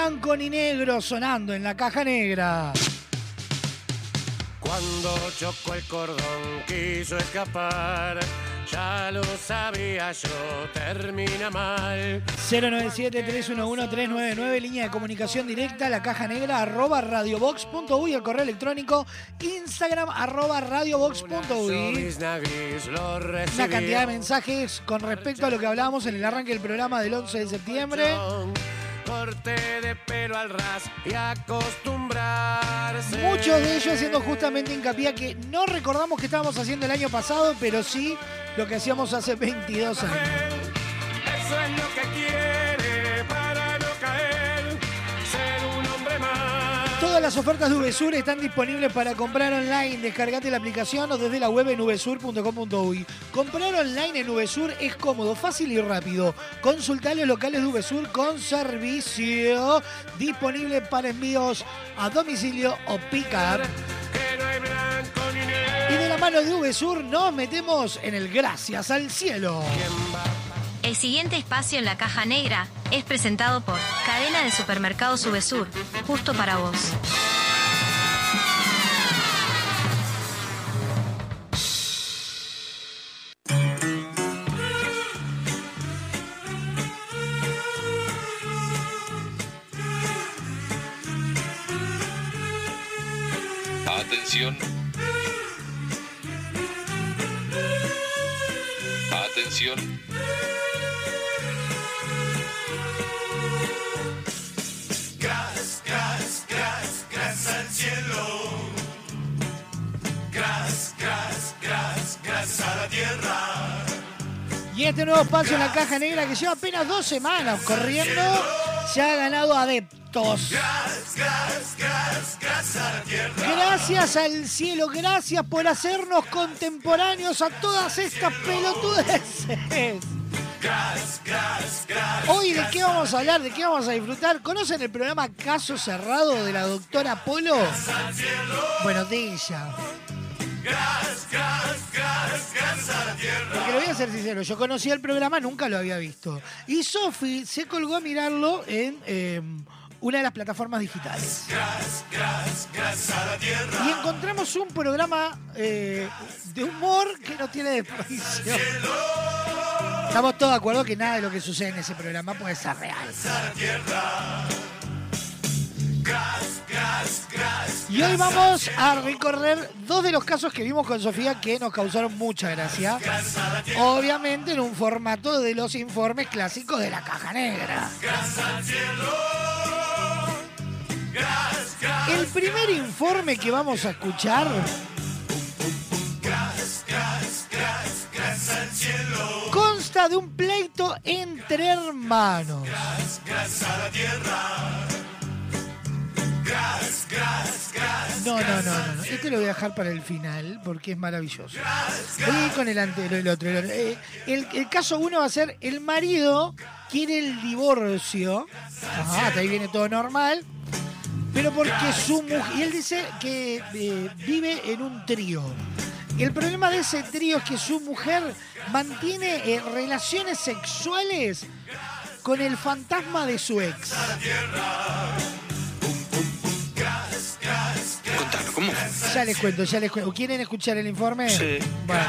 Blanco ni negro, sonando en la caja negra. Cuando chocó el cordón quiso escapar, ya lo sabía yo, termina mal. 097-311-399, línea de comunicación directa, la caja negra, arroba radiobox.uy, el correo electrónico, Instagram, arroba radiobox.uy. Una cantidad de mensajes con respecto a lo que hablábamos en el arranque del programa del 11 de septiembre. Corte de pelo al ras y acostumbrarse. Muchos de ellos haciendo justamente hincapié a que no recordamos que estábamos haciendo el año pasado, pero sí lo que hacíamos hace 22 años. Eso es lo que quiere Las ofertas de VSUR están disponibles para comprar online. Descargate la aplicación o desde la web en vsur.com.uy. Comprar online en VSUR es cómodo, fácil y rápido. Consultar los locales de VSUR con servicio disponible para envíos a domicilio o pick-up. Y de la mano de VSUR nos metemos en el gracias al cielo. El siguiente espacio en la caja negra es presentado por Cadena de Supermercados Subesur, justo para vos. Atención. Atención. Este nuevo espacio en la caja negra que lleva apenas dos semanas corriendo, se ha ganado adeptos. Gracias al cielo, gracias por hacernos contemporáneos a todas estas pelotudeces. Hoy de qué vamos a hablar, de qué vamos a disfrutar. ¿Conocen el programa Caso Cerrado de la doctora Polo? Bueno, de ella. Porque lo voy a ser sincero, yo conocía el programa, nunca lo había visto. Y Sofi se colgó a mirarlo en eh, una de las plataformas digitales. Y encontramos un programa eh, de humor que no tiene desperdicio. Estamos todos de acuerdo que nada de lo que sucede en ese programa puede ser real. Y hoy vamos a recorrer dos de los casos que vimos con Sofía que nos causaron mucha gracia. Obviamente en un formato de los informes clásicos de la caja negra. El primer informe que vamos a escuchar consta de un pleito entre hermanos. No, no, no, no, no. Este lo voy a dejar para el final porque es maravilloso. Voy con el anterior, el otro. El, otro. Eh, el- el caso uno va a ser el marido quiere el divorcio. Ajá, hasta ahí viene todo normal. Pero porque su mujer. Y él dice que eh, vive en un trío. El problema de ese trío es que su mujer mantiene eh, relaciones sexuales con el fantasma de su ex. ¿Cómo? Ya les cuento, ya les cuento. ¿Quieren escuchar el informe? Sí. Bueno.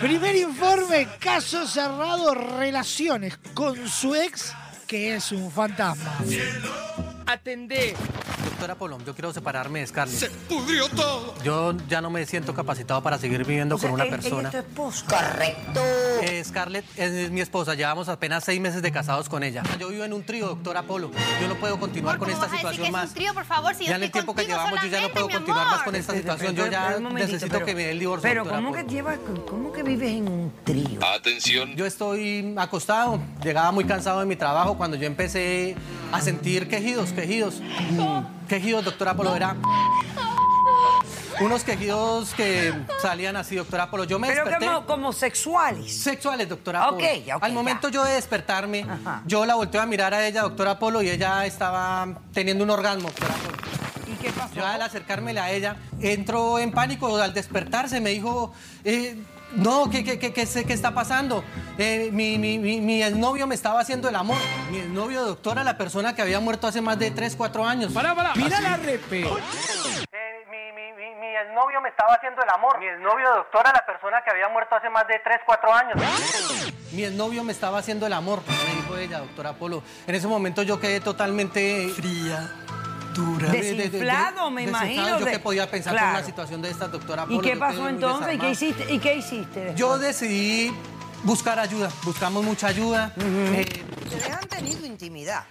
Primer informe, caso cerrado, relaciones con su ex, que es un fantasma. Atendé. Doctora Polón, yo quiero separarme de Scarlett. Se pudrió todo. Yo ya no me siento capacitado para seguir viviendo con una ella- ella persona. es tu. Correcto. Eh, Scarlett es, es mi esposa, llevamos apenas seis meses de casados con ella. Yo vivo en un trío, doctora Polo. Yo no puedo continuar con esta situación más. trío, por favor, si Ya en el tiempo que llevamos, yo ya no puedo continuar más con esta situación. Yo ya un necesito pero- que me dé el divorcio. Pero ¿cómo que llevas, cómo que vives en un trío? Atención. Yo estoy acostado. Llegaba muy cansado de mi trabajo cuando yo empecé a sentir quejidos, quejidos. Mm, Quejidos, doctora Polo, era. Unos quejidos que salían así, doctora Polo. Yo me Pero desperté. como, como sexuales. Sexuales, doctora Ok, Polo. ya, ok, Al momento yo de despertarme, yo la volteo a mirar a ella, doctora Polo, y ella estaba teniendo un orgasmo, doctora Polo. ¿Y qué pasó? Yo al acercármela a ella, entró en pánico al despertarse, me dijo, eh, no, ¿qué, qué, qué, qué, está pasando? Eh, mi, mi, mi, mi exnovio me estaba haciendo el amor. Mi exnovio, doctora, la persona que había muerto hace más de 3, 4 años. Para, para. Mira la repe. mi, mi, mi, mi exnovio me estaba haciendo el amor. Mi exnovio, doctora, la persona que había muerto hace más de 3, 4 años. Mi exnovio me estaba haciendo el amor, me dijo ella, doctora Polo. En ese momento yo quedé totalmente fría. Desinflado, me imagino, Yo de- que podía pensar Claro. con una situación de esta, doctora ¿Y qué pasó entonces? ¿Y qué hiciste? ¿Y qué hiciste? después? Yo decidí buscar ayuda. Buscamos mucha ayuda. Eh, Ustedes han tenido intimidad.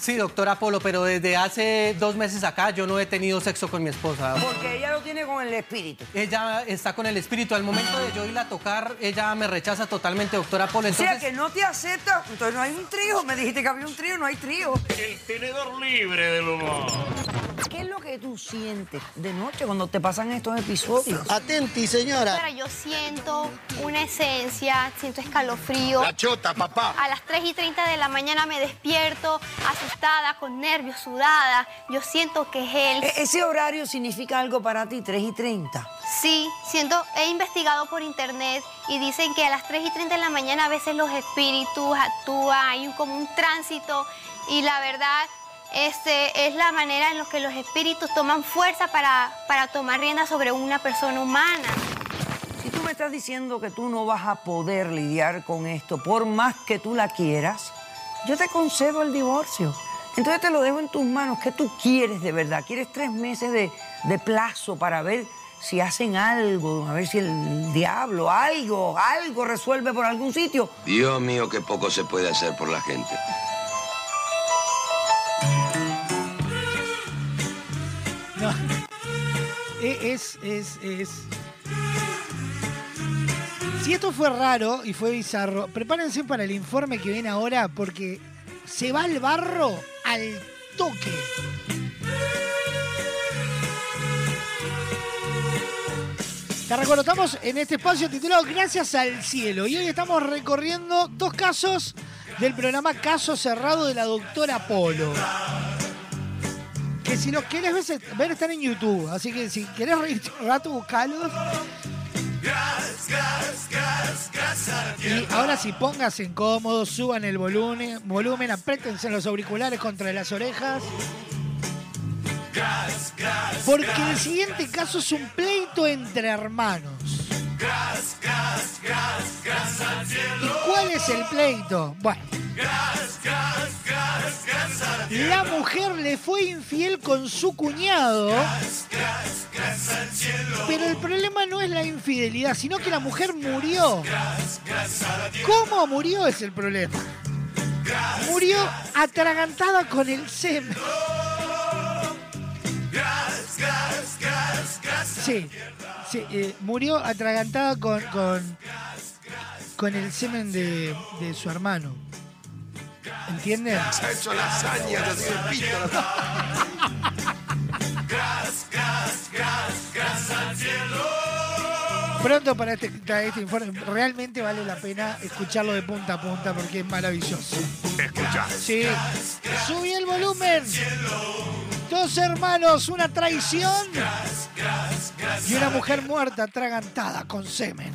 Sí, doctora Polo, pero desde hace dos meses acá yo no he tenido sexo con mi esposa. Porque ella lo tiene con el espíritu. Ella está con el espíritu. Al momento de yo irla a tocar, ella me rechaza totalmente, doctora Polo. O sea, Entonces, que no te acepta. Entonces no hay un trío. Me dijiste que había un trío, no hay trío. El tenedor libre del humor. ¿Qué es lo que tú sientes de noche cuando te pasan estos episodios? Atenti, Pero yo siento una esencia, siento escalofrío. La chota, papá. A las 3 y 30 de la mañana me despierto con nervios, sudada. Yo siento que es él. E- ¿Ese horario significa algo para ti, 3 y 30? Sí, siento, he investigado por internet y dicen que a las 3 y 30 de la mañana a veces los espíritus actúan, hay un, como un tránsito y la verdad este, es la manera en la que los espíritus toman fuerza para, para tomar rienda sobre una persona humana. Si tú me estás diciendo que tú no vas a poder lidiar con esto, por más que tú la quieras, yo te concedo el divorcio. Entonces te lo dejo en tus manos. ¿Qué tú quieres de verdad? ¿Quieres tres meses de, de plazo para ver si hacen algo? A ver si el diablo, algo, algo resuelve por algún sitio. Dios mío, qué poco se puede hacer por la gente. No. Es, es, es. Si esto fue raro y fue bizarro, prepárense para el informe que viene ahora porque se va el barro al toque. Te recuerdo, en este espacio titulado Gracias al Cielo y hoy estamos recorriendo dos casos del programa Caso Cerrado de la doctora Polo. Que si los querés ver, están en YouTube, así que si querés un rato, buscalos. Y ahora sí, pónganse incómodos, suban el volumen, volumen, apriétense los auriculares contra las orejas. Porque el siguiente caso es un pleito entre hermanos. ¿Y cuál es el pleito? Bueno. La mujer le fue infiel con su cuñado. Pero el problema no es la infidelidad, sino que la mujer murió. ¿Cómo murió es el problema? Murió atragantada con el semen. Sí, eh, murió atragantada con, con, con el semen de, de su hermano. ¿Entienden? Se ha hecho lasaña, así de pito. Pronto para este, para este informe, realmente vale la pena escucharlo de punta a punta porque es maravilloso. Escucha. Sí. Subí el volumen. Dos hermanos, una traición y una mujer muerta atragantada con semen.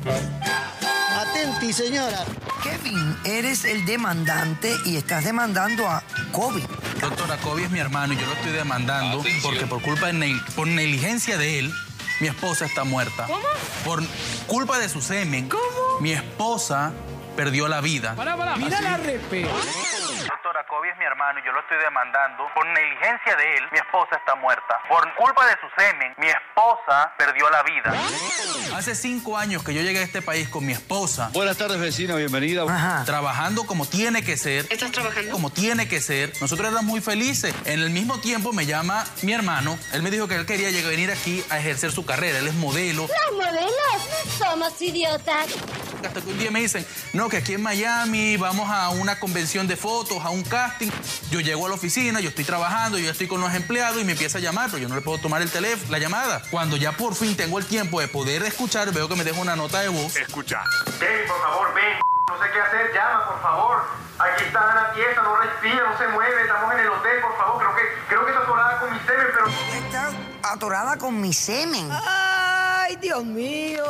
Atenti, señora. Kevin, eres el demandante y estás demandando a Kobe. Doctora, Kobe es mi hermano y yo lo estoy demandando porque por culpa de por negligencia de él, mi esposa está muerta. ¿Cómo? Por culpa de su semen, ¿Cómo? mi esposa perdió la vida. Pará, pará. Mira la repe. Kobe es mi hermano y yo lo estoy demandando. Por negligencia de él, mi esposa está muerta. Por culpa de su semen, mi esposa perdió la vida. Hace cinco años que yo llegué a este país con mi esposa. Buenas tardes, vecina, bienvenida. Trabajando como tiene que ser. ¿Estás trabajando? Como tiene que ser. Nosotros éramos muy felices. En el mismo tiempo me llama mi hermano. Él me dijo que él quería llegar, venir aquí a ejercer su carrera. Él es modelo. Los modelos somos idiotas. Hasta que un día me dicen, no, que aquí en Miami vamos a una convención de fotos, a un casting. Yo llego a la oficina, yo estoy trabajando, yo estoy con los empleados y me empieza a llamar, pero yo no le puedo tomar el teléfono, la llamada. Cuando ya por fin tengo el tiempo de poder escuchar, veo que me deja una nota de voz. Escucha. Ven, por favor, ven. No sé qué hacer, llama, por favor. Aquí está Ana Tiesa, no respira, no se mueve. Estamos en el hotel, por favor. Creo que, creo que está atorada con mi semen, pero... Está atorada con mi semen. Ay, Dios mío.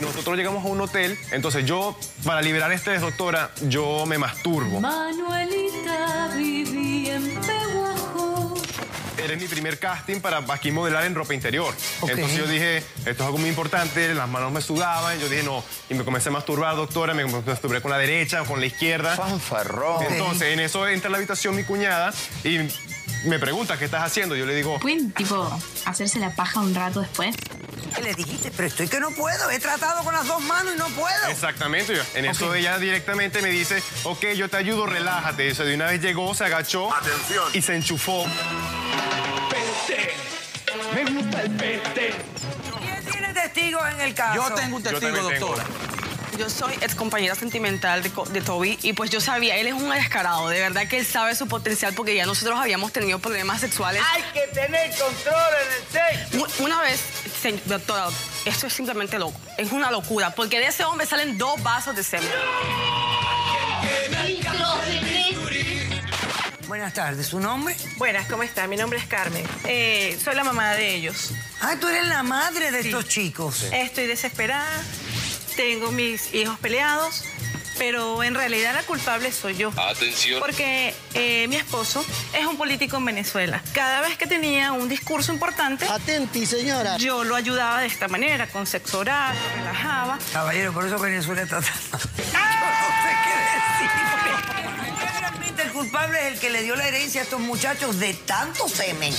Nosotros llegamos a un hotel, entonces yo, para liberar este doctora, yo me masturbo. Manuelita viví en Peguajo. Era mi primer casting para aquí modelar en ropa interior. Entonces yo dije, esto es algo muy importante, las manos me sudaban, yo dije, no, y me comencé a masturbar, doctora, me masturbé con la derecha, con la izquierda. Fanfarrón. Entonces, en eso entra a la habitación mi cuñada y me pregunta, ¿qué estás haciendo? Yo le digo, ¿Pueden, tipo, hacerse la paja un rato después? ¿Qué le dijiste? Pero estoy que no puedo. He tratado con las dos manos y no puedo. Exactamente. En eso ella directamente me dice, ok, yo te ayudo, relájate. Eso de una vez llegó, se agachó y se enchufó. Pete. Me gusta el pete. ¿Quién tiene testigos en el caso? Yo tengo un Yo testigo, tengo. Yo soy ex compañera sentimental de, Toby y pues yo sabía, él es un descarado, de verdad que él sabe su potencial porque ya nosotros habíamos tenido problemas sexuales. Hay que tener control en el sexo. Una vez, doctora, esto es simplemente loco, es una locura, porque de ese hombre salen dos vasos de semen. Buenas tardes, ¿su nombre? Buenas, ¿cómo está? Mi nombre es Carmen. Eh, soy la mamá de ellos. Ah, tú eres la madre de estos chicos. Estoy desesperada, tengo mis hijos peleados, pero en realidad la culpable soy yo. Atención. Porque eh, mi esposo es un político en Venezuela. Cada vez que tenía un discurso importante, Atenti, señora. yo lo ayudaba de esta manera, con sexo oral, lo relajaba. Caballero, por eso Venezuela está tan... Yo no sé qué decir. Realmente el culpable es el que le dio la herencia a estos muchachos de tanto semen.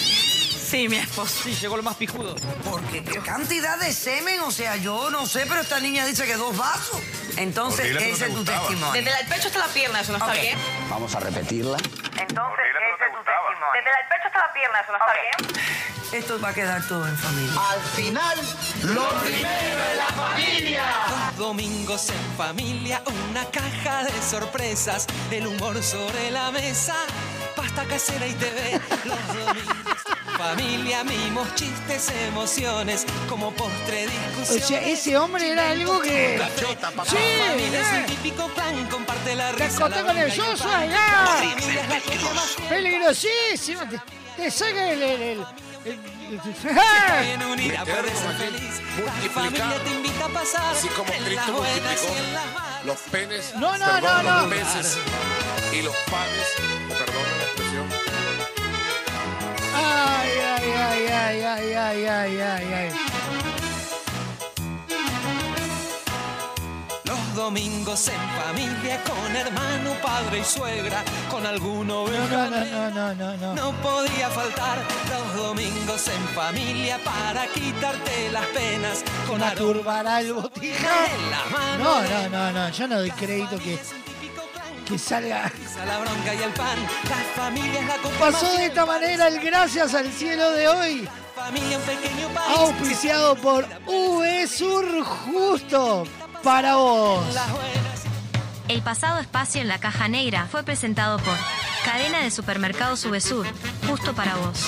Sí, mi esposo. Sí, llegó lo más pijudo. Porque qué cantidad de semen, o sea, yo no sé, pero esta niña dice que dos vasos. Entonces, te es tu gustaba. testimonio. Desde el pecho hasta la pierna, eso no está bien. Vamos a repetirla. Entonces, ese es tu testimonio. Desde el pecho hasta la pierna, ¿eso no está bien? Esto va a quedar todo en familia. Al final, lo primero es la familia. Los domingos en familia, una caja de sorpresas, el humor sobre la mesa, pasta casera y TV. Los domingos familia, mimos, chistes, emociones, como postre, O discusión. sea, ese hombre era algo que. Sí, Familia es un eh. típico clan, comparte la risa. la con el bronca y soso pan. allá. La familia es la cosa más Peligrosísimo. Te, te saca el. el, el- el- Bien unida, puedes ser feliz. La familia te invita a pasar Así como en Cristo las buenas multiplicó y en las malas. los penes, No, no, perdón, no, los no. peces y los panes, perdón la expresión, ay, ay, ay, ay, ay, ay, ay. Los domingos en familia con hermano, padre y suegra, con alguno No, no, no, no, no, no, no. Podía faltar los domingos en familia para quitarte las penas con Una aroma turbará el botija. en la mano. No, no, no, no. Yo no doy crédito que, que salga. A la bronca y al pan, la familia es la copa Pasó de esta manera el gracias al cielo de hoy. familia, un pequeño país. Auspiciado por V Sur Justo para vos. El pasado espacio en la caja negra fue presentado por Cadena de Supermercados Subesur, justo para vos.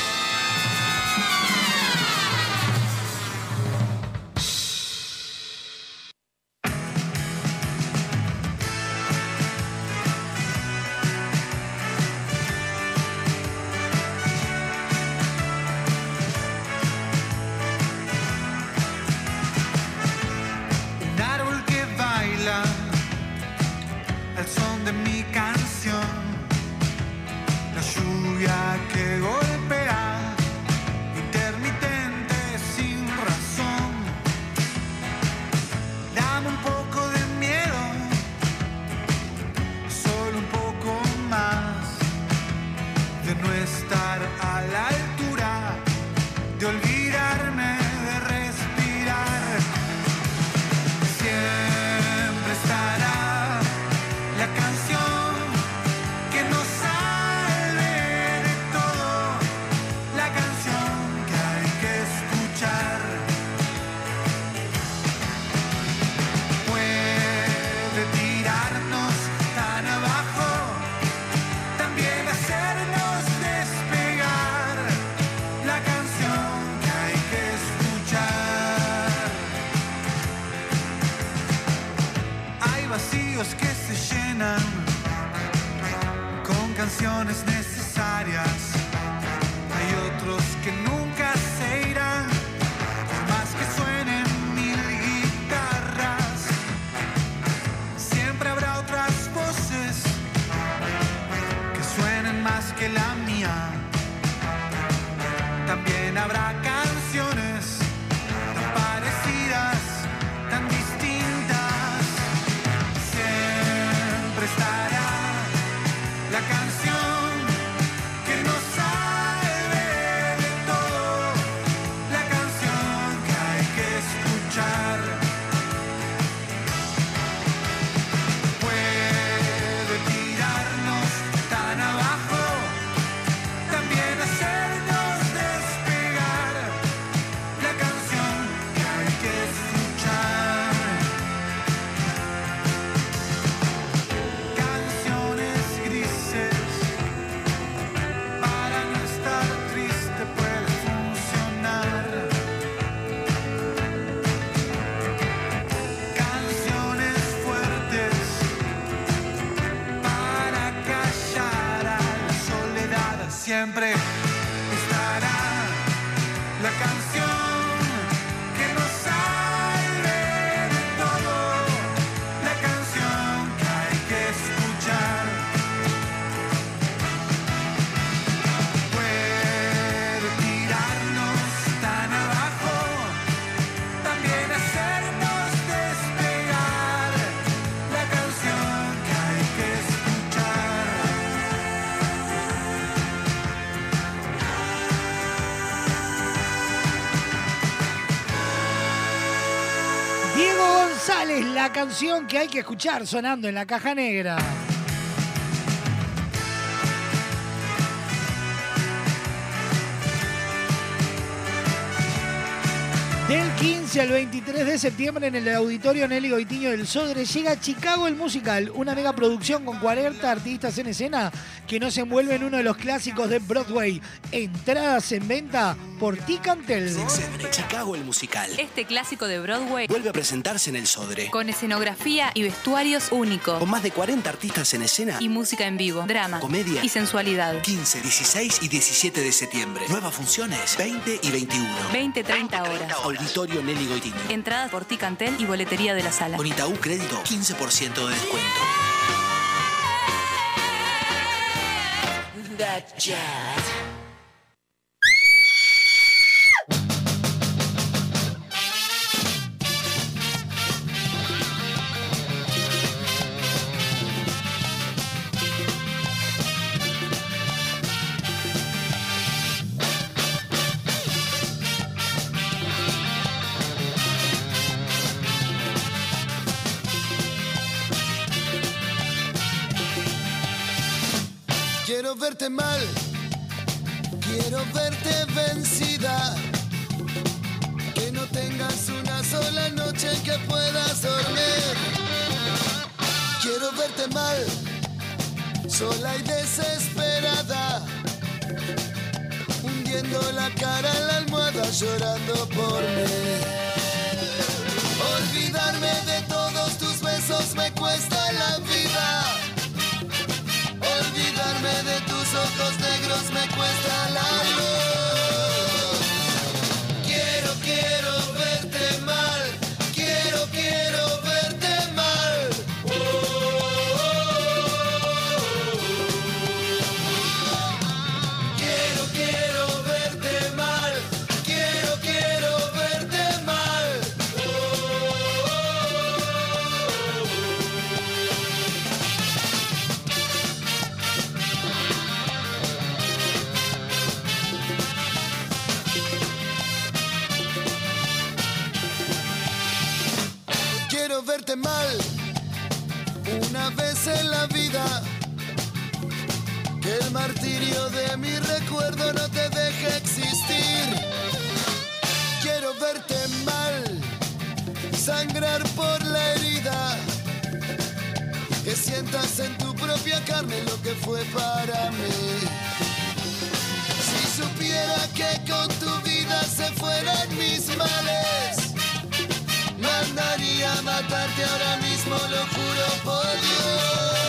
Canción que hay que escuchar sonando en la caja negra. 15 al 23 de septiembre en el auditorio Nelly Goitiño del Sodre llega Chicago el Musical, una mega producción con 40 artistas en escena que nos envuelve en uno de los clásicos de Broadway. Entradas en venta por Ticantel. Chicago el musical. Este clásico de Broadway Vuelve a presentarse en el Sodre. con escenografía y vestuarios únicos Con más de 40 artistas en escena. y música en vivo, drama, Comedia. y sensualidad. 15, 16 y 17 de septiembre. Nuevas funciones 20 y 21. 20, 30 horas. Auditorio Nelly Entradas por Ticantel y boletería de la sala. Con Itaú Crédito, 15% de descuento. Quiero verte mal, quiero verte vencida. Que no tengas una sola noche en que puedas dormir. Quiero verte mal, sola y desesperada. Hundiendo la cara en la almohada, llorando por mí. Olvidarme de todos tus besos me cuesta la vida. De tus ojos negros me cuesta la luz. Mal una vez en la vida. Que el martirio de mi recuerdo no te deje existir. Quiero verte mal, sangrar por la herida. Que sientas en tu propia carne lo que fue para mí. Si supiera que con tu vida se fueran mis males. Mandaría a matarte ahora mismo, lo juro por Dios.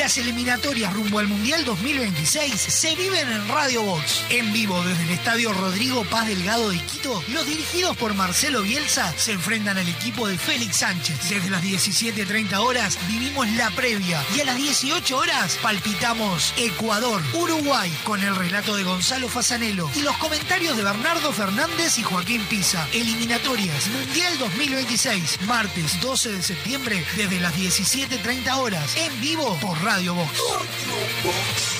Las eliminatorias rumbo al Mundial 2026 se viven en Radio Box. En vivo desde el Estadio Rodrigo Paz Delgado de Quito, los dirigidos por Marcelo Bielsa se enfrentan al equipo de Félix Sánchez. Desde las 17.30 horas vivimos la previa y a las 18 horas palpitamos Ecuador-Uruguay con el relato de Gonzalo Fasanelo y los comentarios de Bernardo Fernández y Joaquín Pisa. Eliminatorias Mundial 2026, martes 12 de septiembre desde las 17.30 horas en vivo por Radio Radio Box.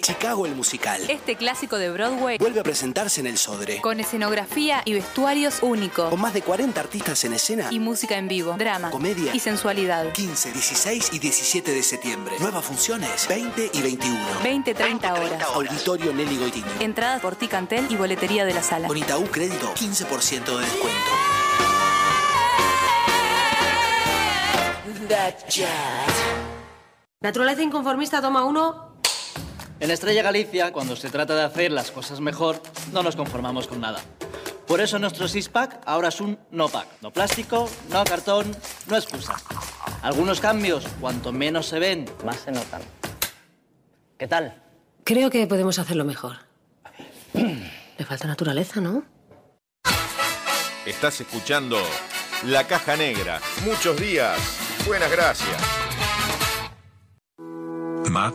Chicago el musical. Este clásico de Broadway Vuelve a presentarse en el Sodre. con escenografía y vestuarios únicos. Con más de 40 artistas en escena. Y música en vivo, drama, Comedia. y sensualidad. 15, 16 y 17 de septiembre. Nuevas funciones 20 y 21. 20-30 horas. Auditorio Nelly Goitini. Entradas por Ticantel y boletería de la sala. Con Itaú Crédito, 15% de descuento. Naturaleza inconformista toma uno. En Estrella Galicia, cuando se trata de hacer las cosas mejor, no nos conformamos con nada. Por eso nuestro six-pack ahora es un no-pack. No plástico, no cartón, no excusa. Algunos cambios, cuanto menos se ven, más se notan. ¿Qué tal? Creo que podemos hacerlo mejor. Le falta naturaleza, ¿no? Estás escuchando La Caja Negra. Muchos días. Buenas gracias. MAD,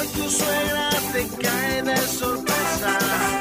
Hoy tu suegra te cae de sorpresa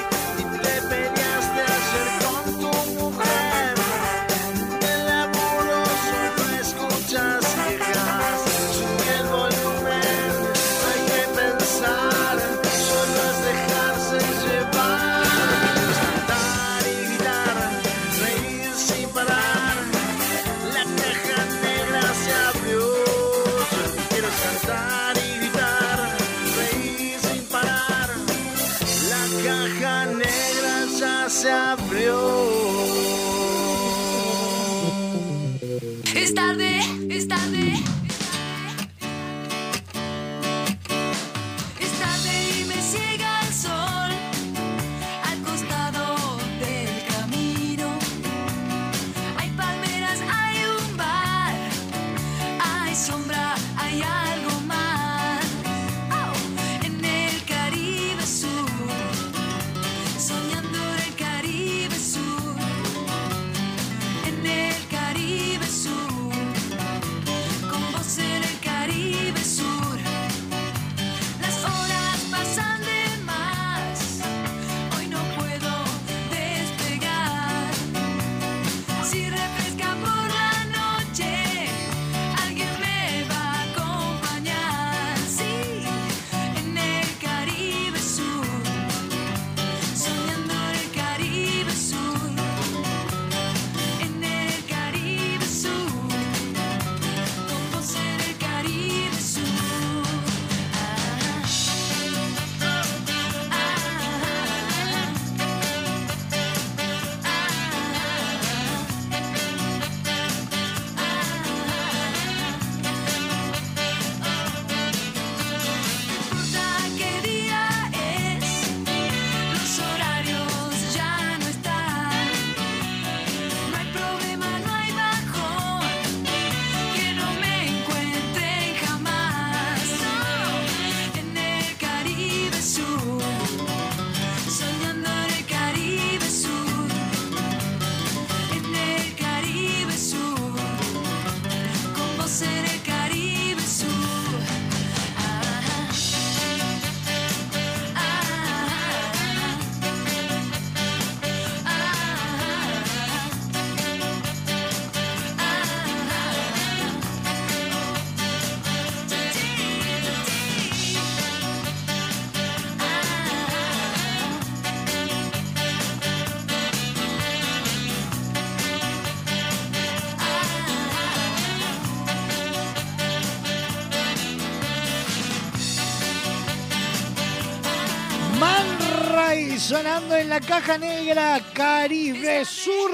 caja negra Caribe Sur.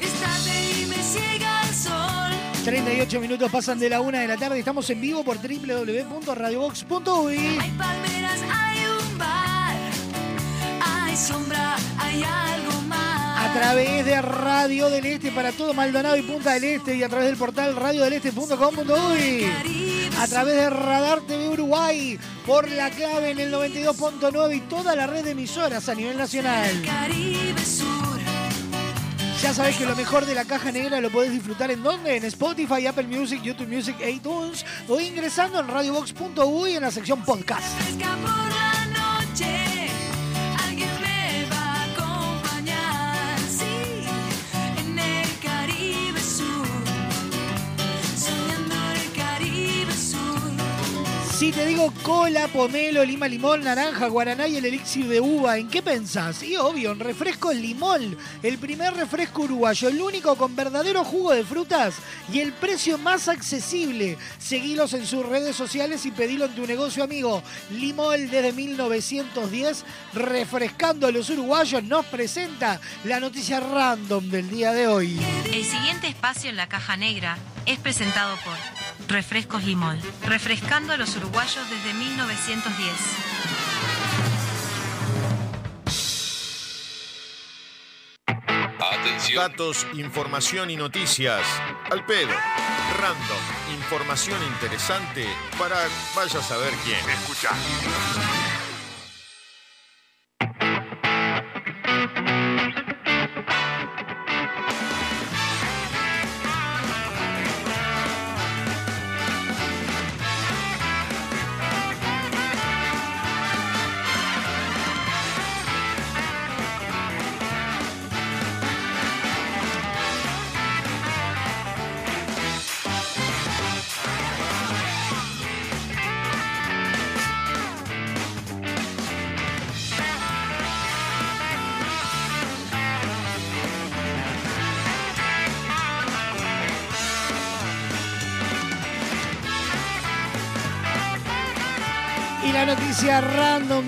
Es tarde y me ciega el sol. 38 minutos pasan de la una de la tarde. Estamos en vivo por www.radiobox.uy. Hay palmeras, hay un bar. Hay sombra, hay algo más. A través de Radio del Este para todo Maldonado y Punta del Este y a través del portal radiodeleste.com.uy. A través de Radar TV Uruguay por la clave en el 92.9 y toda la red de emisoras a nivel nacional. Caribe Sur. Ya sabés que lo mejor de la caja negra lo podés disfrutar en donde? En Spotify, Apple Music, YouTube Music, iTunes o ingresando en radiobox.uy en la sección podcast. Te digo cola, pomelo, lima, limón, naranja, guaraná y el elixir de uva, ¿en qué pensás? Y obvio, en refresco limón, el primer refresco uruguayo, el único con verdadero jugo de frutas y el precio más accesible. Seguilos en sus redes sociales y pedilo en tu negocio amigo. Limol desde 1910, refrescando a los uruguayos, nos presenta la noticia random del día de hoy. El siguiente espacio en la caja negra es presentado por Refrescos Limón, refrescando a los uruguayos desde 1910. Atención. Datos, información y noticias. Al pedo. Random. Información interesante para vaya a saber quién. Escucha.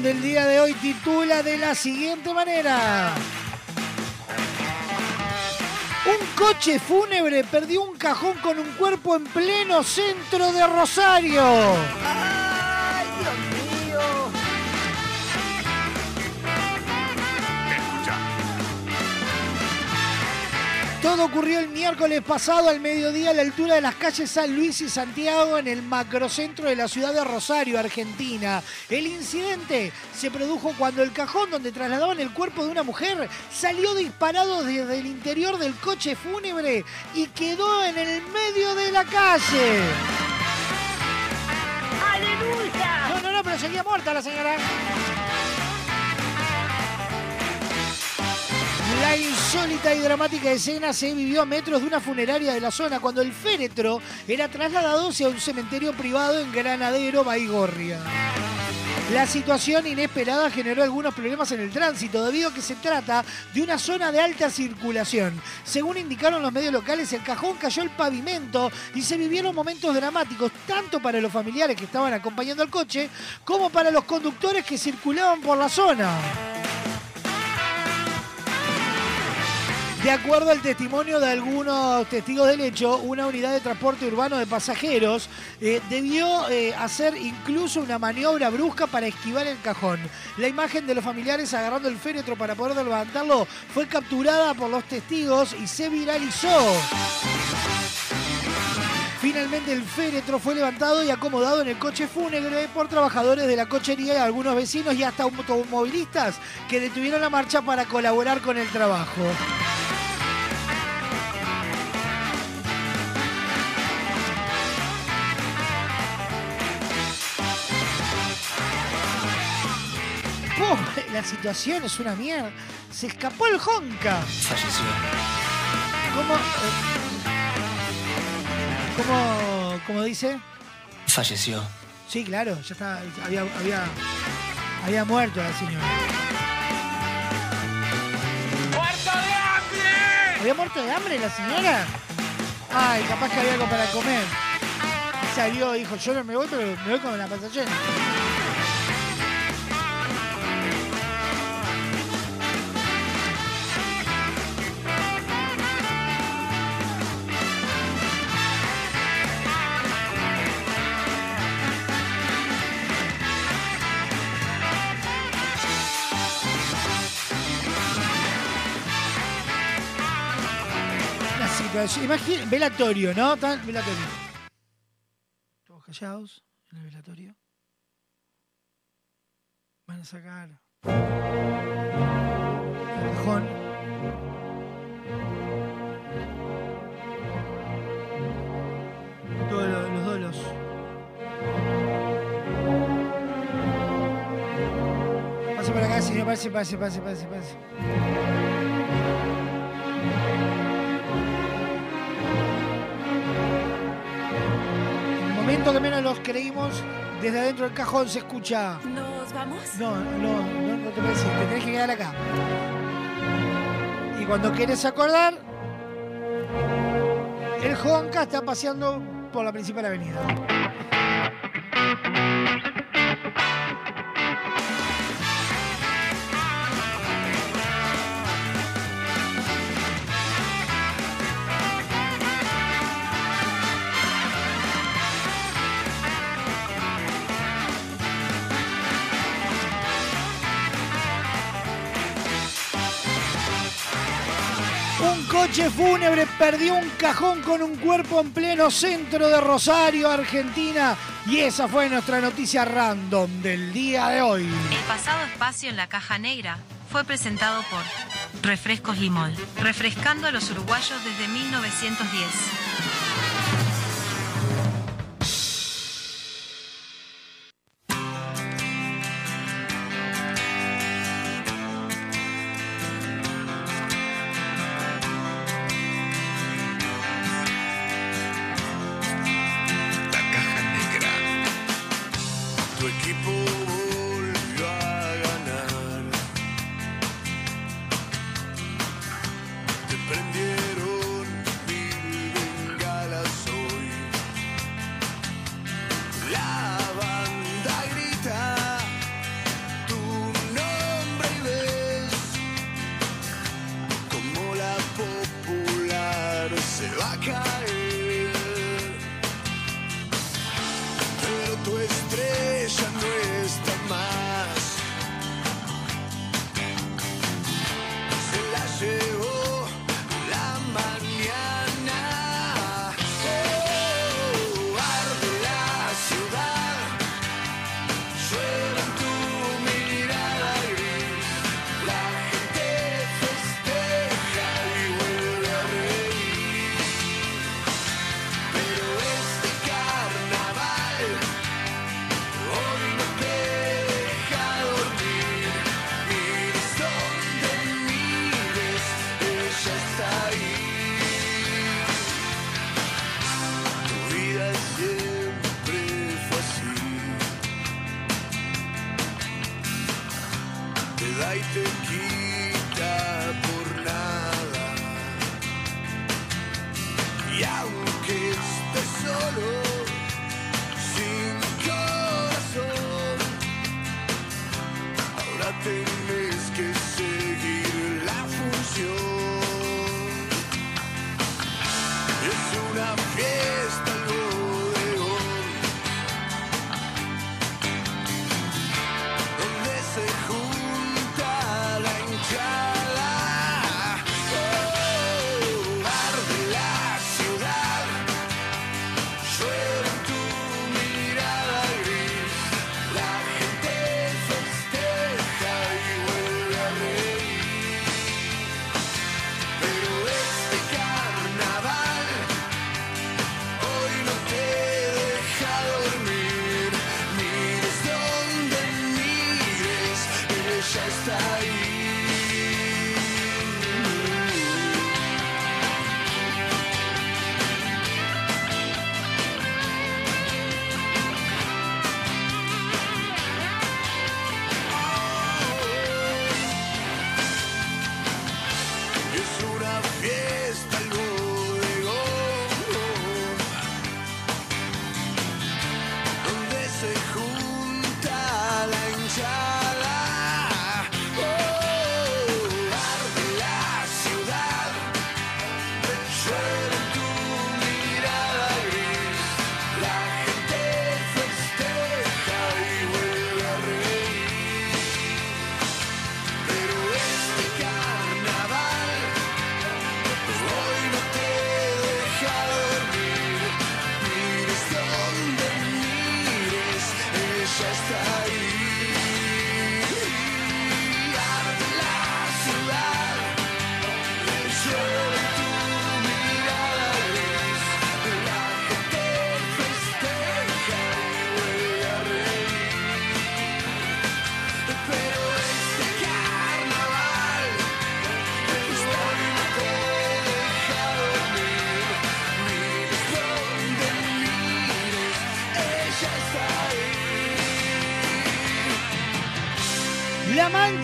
Del día de hoy titula de la siguiente manera. Un coche fúnebre perdió un cajón con un cuerpo en pleno centro de Rosario. Ocurrió el miércoles pasado al mediodía a la altura de las calles San Luis y Santiago en el macrocentro de la ciudad de Rosario, Argentina. El incidente se produjo cuando el cajón donde trasladaban el cuerpo de una mujer salió disparado desde el interior del coche fúnebre y quedó en el medio de la calle. ¡Aleluya! No, no, no, pero seguía muerta la señora. La insólita y dramática escena se vivió a metros de una funeraria de la zona cuando el féretro era trasladado hacia un cementerio privado en Granadero, Baigorria. La situación inesperada generó algunos problemas en el tránsito debido a que se trata de una zona de alta circulación. Según indicaron los medios locales, el cajón cayó al pavimento y se vivieron momentos dramáticos tanto para los familiares que estaban acompañando al coche como para los conductores que circulaban por la zona. De acuerdo al testimonio de algunos testigos del hecho, una unidad de transporte urbano de pasajeros eh, debió eh, hacer incluso una maniobra brusca para esquivar el cajón. La imagen de los familiares agarrando el féretro para poder levantarlo fue capturada por los testigos y se viralizó. Finalmente el féretro fue levantado y acomodado en el coche fúnebre por trabajadores de la cochería y algunos vecinos y hasta automovilistas que detuvieron la marcha para colaborar con el trabajo. La situación es una mierda. Se escapó el Honka. Falleció. ¿Cómo? ¿Cómo, cómo dice? Falleció. Sí, claro, ya está. Había, había, había muerto la señora. ¡Muerto de hambre! ¿Había muerto de hambre la señora? Ay, capaz que había algo para comer. salió, dijo, yo no me voy, pero me voy con la panza llena. Imagínate, velatorio, ¿no? Tan- velatorio. Todos callados en el velatorio. Van a sacar el cajón. Todos los, los dolos. Pase por acá, señor, pase, pase, pase, pase, pase. Momento que menos los creímos, desde adentro del cajón se escucha. ¿Nos vamos? No, no, no, no te ir, te tenés que quedar acá. Y cuando quieres acordar, el Juanca está paseando por la principal avenida. Coche fúnebre perdió un cajón con un cuerpo en pleno centro de Rosario, Argentina. Y esa fue nuestra noticia random del día de hoy. El pasado espacio en la caja negra fue presentado por Refrescos Limol, refrescando a los uruguayos desde 1910.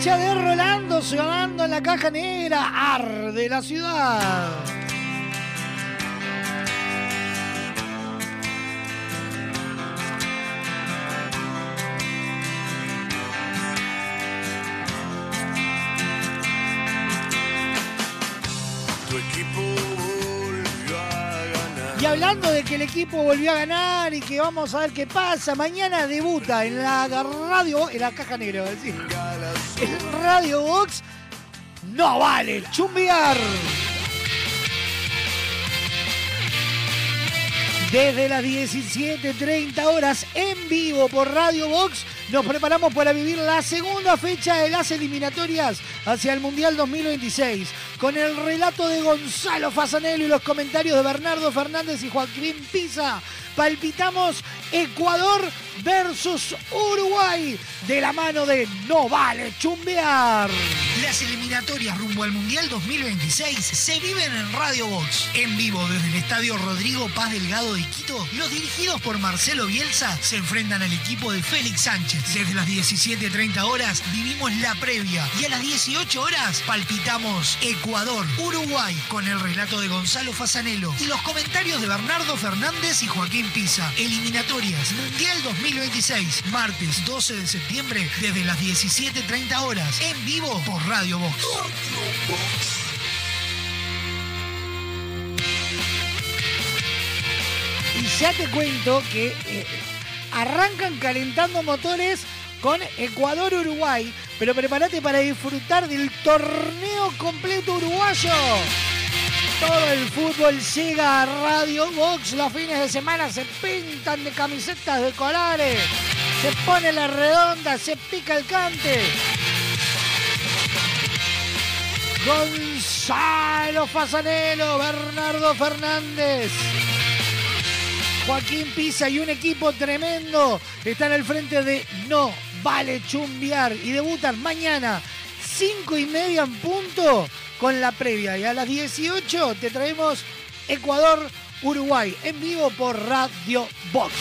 La mancha de Rolando sonando en la caja negra. Arde la ciudad. Tu equipo volvió a ganar. Y hablando de que el equipo volvió a ganar y que vamos a ver qué pasa, mañana debuta en la radio, en la caja negra, iba a decir. En Radio Box, no vale chumbear. Desde las 17.30 horas en vivo por Radio Box nos preparamos para vivir la segunda fecha de las eliminatorias hacia el Mundial 2026 con el relato de Gonzalo Fasanello y los comentarios de Bernardo Fernández y Joaquín Pisa. Palpitamos Ecuador versus Uruguay de la mano de No Vale Chumbear. Las eliminatorias rumbo al Mundial 2026 se viven en Radio Box. En vivo desde el Estadio Rodrigo Paz Delgado de Quito, los dirigidos por Marcelo Bielsa se enfrentan al equipo de Félix Sánchez. Desde las 17.30 horas vivimos la previa y a las 18 horas palpitamos Ecuador-Uruguay con el relato de Gonzalo Fasanelo y los comentarios de Bernardo Fernández y Joaquín Pisa. Eliminatorias Mundial 2026, martes 12 de septiembre desde las 17.30 horas en vivo por Radio Box. Y ya te cuento que eh, arrancan calentando motores con Ecuador-Uruguay, pero prepárate para disfrutar del torneo completo uruguayo. Todo el fútbol llega a Radio Box. Los fines de semana se pintan de camisetas de colores. Se pone la redonda, se pica el cante. Gonzalo Fasanelo, Bernardo Fernández. Joaquín Pisa y un equipo tremendo están al frente de No Vale Chumbiar y debutan mañana, 5 y media en punto, con la previa. Y a las 18 te traemos Ecuador-Uruguay en vivo por Radio Box.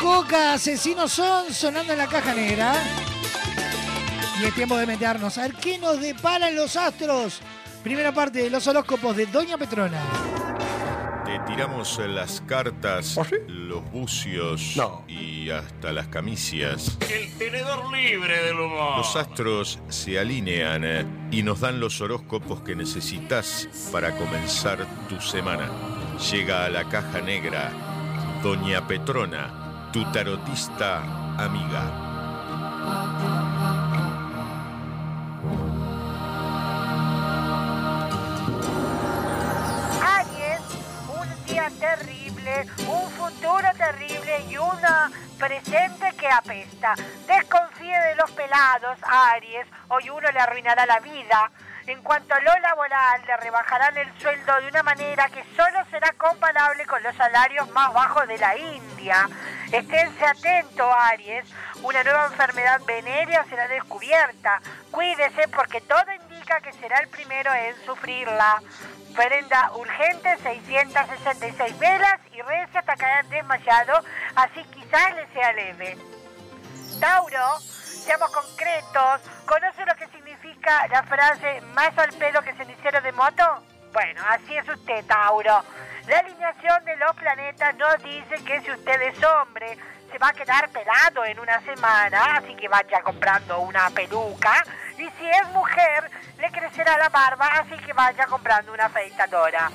Coca, asesinos son, sonando en la caja negra. Y es tiempo de meternos a ver qué nos deparan los astros. Primera parte de los horóscopos de Doña Petrona. Te tiramos las cartas, ¿Ah, los bucios y hasta las camicias. El tenedor libre del humor. Los astros se alinean eh, y nos dan los horóscopos que necesitas para comenzar tu semana. Llega a la caja negra Doña Petrona, tu tarotista amiga. Aries, un día terrible, un futuro terrible y una presente que apesta. Desconfíe de los pelados, Aries, hoy uno le arruinará la vida. En cuanto a lo laboral, le rebajarán el sueldo de una manera que solo será comparable con los salarios más bajos de la India. Esténse atento, Aries. Una nueva enfermedad venérea será descubierta. Cuídese porque todo indica que será el primero en sufrirla. Prenda urgente 666 velas y rece hasta caer desmayado, así quizás le sea leve. Tauro, seamos concretos. ¿Conoce lo que la frase más al pelo que cenicero de moto? Bueno, así es usted, Tauro. La alineación de los planetas nos dice que si usted es hombre, se va a quedar pelado en una semana, así que vaya comprando una peluca. Y si es mujer, le crecerá la barba, así que vaya comprando una afeitadora.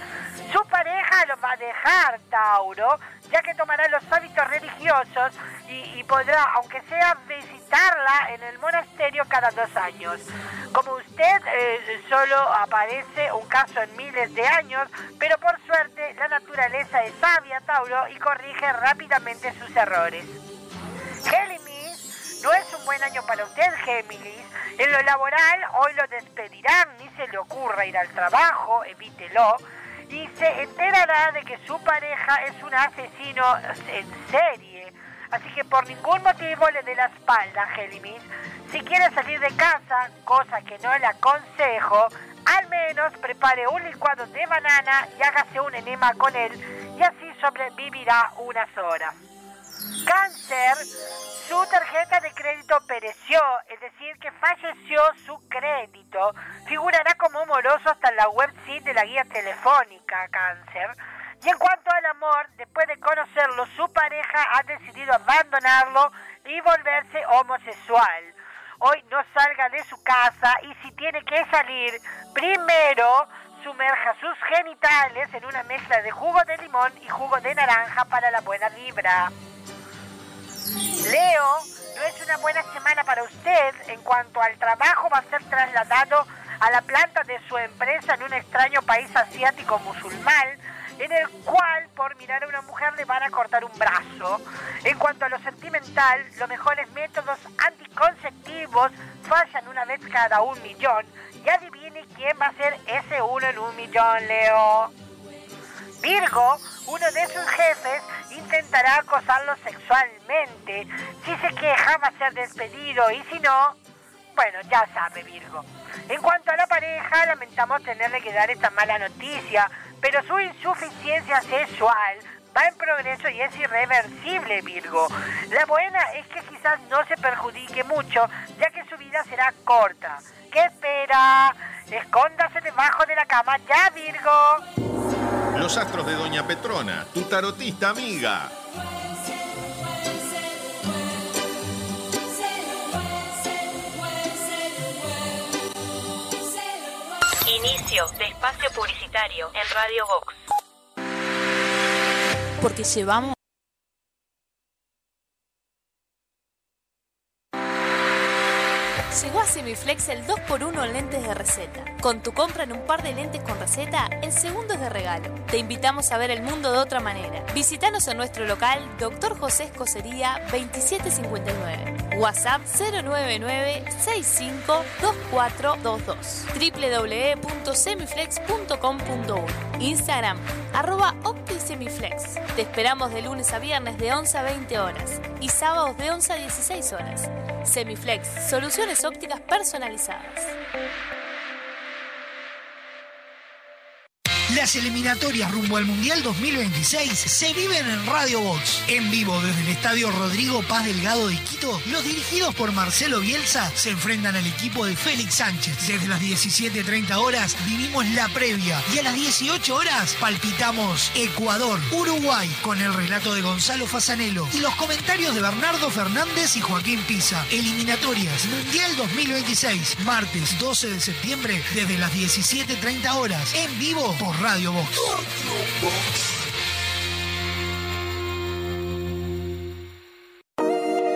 Su pareja lo va a dejar, Tauro, ya que tomará los hábitos religiosos y, podrá, aunque sea, visitarla en el monasterio cada dos años. Como usted, eh, solo aparece un caso en miles de años, pero por suerte la naturaleza es sabia, Tauro, y corrige rápidamente sus errores. No es un buen año para usted, Géminis. En lo laboral, hoy lo despedirán, ni se le ocurra ir al trabajo, evítelo. Y se enterará de que su pareja es un asesino en serie. Así que por ningún motivo le dé la espalda, Géminis. Si quiere salir de casa, cosa que no le aconsejo, al menos prepare un licuado de banana y hágase un enema con él y así sobrevivirá unas horas. Cáncer, su tarjeta de crédito pereció, es decir, que falleció su crédito. Figurará como moroso hasta la website de la guía telefónica Cáncer. Y en cuanto al amor, después de conocerlo, su pareja ha decidido abandonarlo y volverse homosexual. Hoy no salga de su casa y si tiene que salir, primero sumerja sus genitales en una mezcla de jugo de limón y jugo de naranja para la buena vibra. Leo, no es una buena semana para usted. En cuanto al trabajo, va a ser trasladado a la planta de su empresa en un extraño país asiático musulmán, en el cual por mirar a una mujer le van a cortar un brazo. En cuanto a lo sentimental, los mejores métodos anticonceptivos fallan una vez cada un millón. Y adivine quién va a ser ese uno en un millón, Leo. Virgo, uno de sus jefes, intentará acosarlo sexualmente. Si se queja va a ser despedido y si no, bueno, ya sabe Virgo. En cuanto a la pareja, lamentamos tenerle que dar esta mala noticia, pero su insuficiencia sexual va en progreso y es irreversible, Virgo. La buena es que quizás no se perjudique mucho, ya que su vida será corta. ¿Qué espera? Escóndase debajo de la cama ya, Virgo. Los astros de Doña Petrona, tu tarotista amiga. Inicio de espacio publicitario en Radio Vox. Porque llevamos... Llegó a Semiflex el 2x1 en lentes de receta. Con tu compra en un par de lentes con receta, en segundos de regalo. Te invitamos a ver el mundo de otra manera. Visítanos en nuestro local, Dr. José Escocería 2759. WhatsApp 099-652422. www.semiflex.com.1 Instagram, arroba OptiSemiflex. Te esperamos de lunes a viernes de 11 a 20 horas y sábados de 11 a 16 horas. Semiflex, soluciones ópticas personalizadas. Las eliminatorias rumbo al Mundial 2026 se viven en Radio Box. En vivo desde el Estadio Rodrigo Paz Delgado de Quito, los dirigidos por Marcelo Bielsa se enfrentan al equipo de Félix Sánchez. Desde las 17.30 horas vivimos la previa y a las 18 horas palpitamos Ecuador, Uruguay, con el relato de Gonzalo Fasanelo y los comentarios de Bernardo Fernández y Joaquín Pisa. Eliminatorias Mundial 2026, martes 12 de septiembre desde las 17.30 horas, en vivo por Radio Box.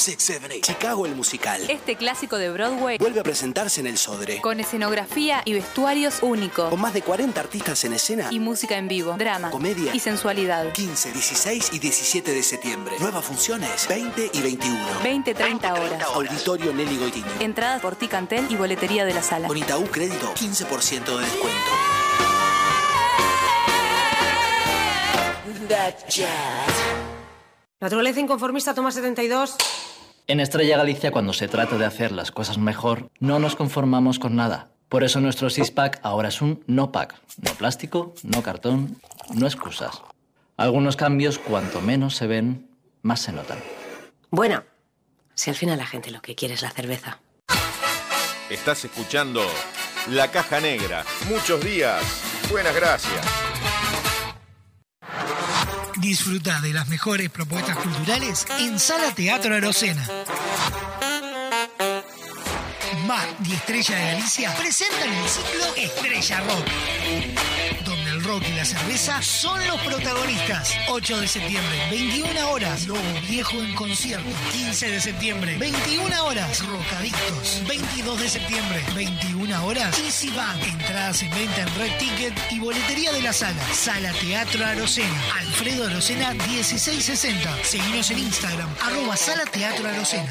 Six, seven, eight. Chicago el musical. Este clásico de Broadway Vuelve a presentarse en el Sodre. con escenografía y vestuarios únicos Con más de 40 artistas en escena. y música en vivo, drama Comedia. y sensualidad. 15, 16 y 17 de septiembre. Nuevas funciones 20 y 21. 20, 30 horas. Auditorio Nelly Goitini. Entradas por Ticantel y boletería de la sala. Con Itaú Crédito, 15% de descuento. Naturaleza inconformista, toma 72. En Estrella Galicia, cuando se trata de hacer las cosas mejor, no nos conformamos con nada. Por eso nuestro six-pack ahora es un no-pack. No plástico, no cartón, no excusas. Algunos cambios, cuanto menos se ven, más se notan. Bueno, si al final la gente lo que quiere es la cerveza. Estás escuchando La Caja Negra. Muchos días. Buenas gracias. Disfruta de las mejores propuestas culturales en Sala Teatro Arocena. Mar y Estrella de Galicia presentan el ciclo Estrella Rock, rock y la cerveza son los protagonistas. 8 de septiembre, 21 horas, Lobo Viejo en concierto. 15 de septiembre, 21 horas, Rocadictos. 22 de septiembre, 21 horas, Easy Band. Entradas en venta en Red Ticket y boletería de la sala. Sala Teatro Arocena. Alfredo Arocena 1660. Seguinos en Instagram, arroba Sala Teatro Arocena.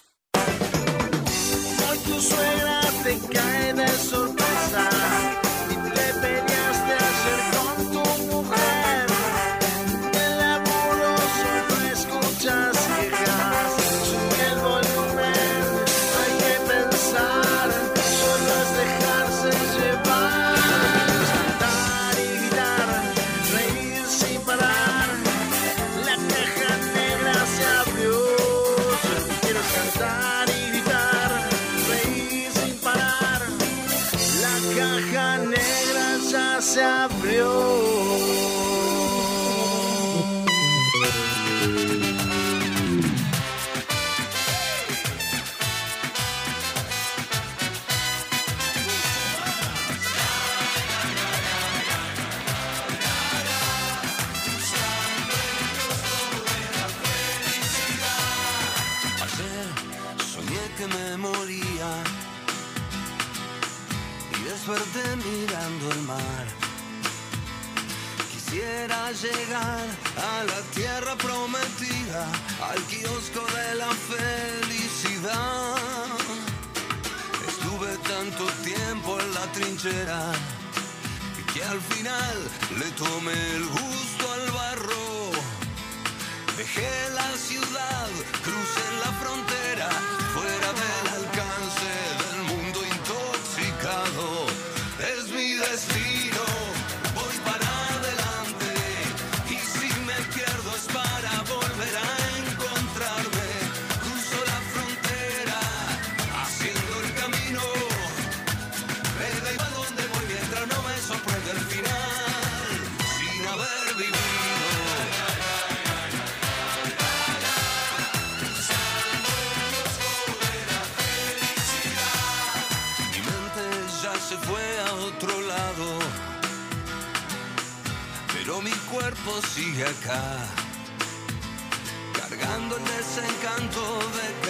Tu suegra te cae de sorpresa Llegar a la tierra prometida, al kiosco de la felicidad. Estuve tanto tiempo en la trinchera que al final le tomé el gusto al barro. Dejé la ciudad, crucé la frontera, mi cuerpo sigue acá, cargando el desencanto de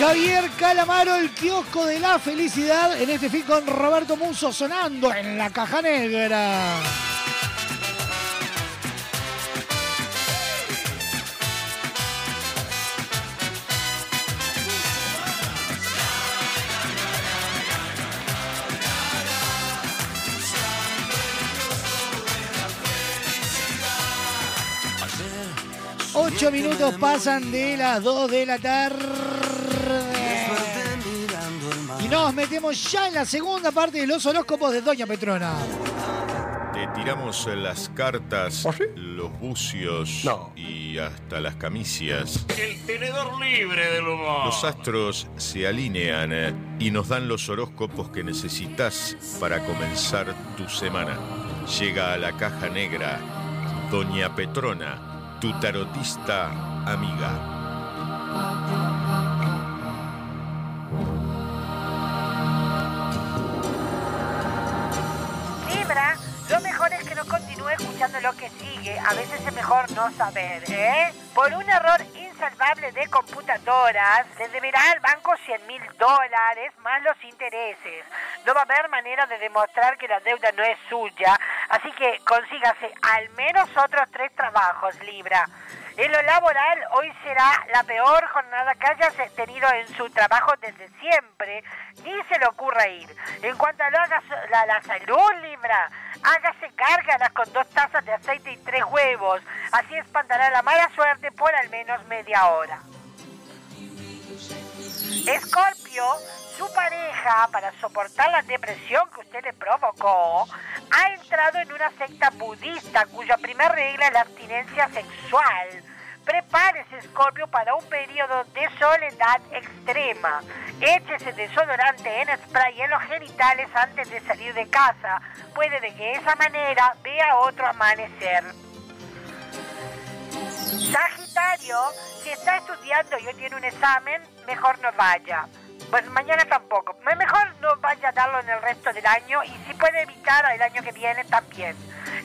Javier Calamaro, el kiosco de la felicidad, en este fin con Roberto Muso sonando en la caja negra. Ocho minutos pasan de las 2 de la tarde. Y nos metemos ya en la segunda parte de los horóscopos de Doña Petrona. Te tiramos las cartas, los bucios y hasta las camicias. El tenedor libre del humor. Los astros se alinean eh, y nos dan los horóscopos que necesitas para comenzar tu semana. Llega a la caja negra Doña Petrona, tu tarotista amiga. Que sigue. A veces es mejor no saber, ¿eh? Por un error insalvable de computadoras, le deberá al banco 100 mil dólares más los intereses. No va a haber manera de demostrar que la deuda no es suya, así que consígase al menos otros tres trabajos, Libra. En lo laboral, hoy será la peor jornada que hayas tenido en su trabajo desde siempre. Ni se le ocurra ir. En cuanto a hagas- la, la salud, Libra, hágase cárgalas con dos tazas de aceite y tres huevos. Así espantará la mala suerte por al menos media hora. Escorpio, su pareja, para soportar la depresión que usted le provocó, ha entrado en una secta budista cuya primera regla es la abstinencia sexual. Prepárese, Scorpio, para un periodo de soledad extrema. Échese desodorante en spray en los genitales antes de salir de casa. Puede de que esa manera vea otro amanecer. Sagitario, si está estudiando y hoy tiene un examen, mejor no vaya. Pues mañana tampoco. Me- Mejor no vaya a darlo en el resto del año y si puede evitar el año que viene también.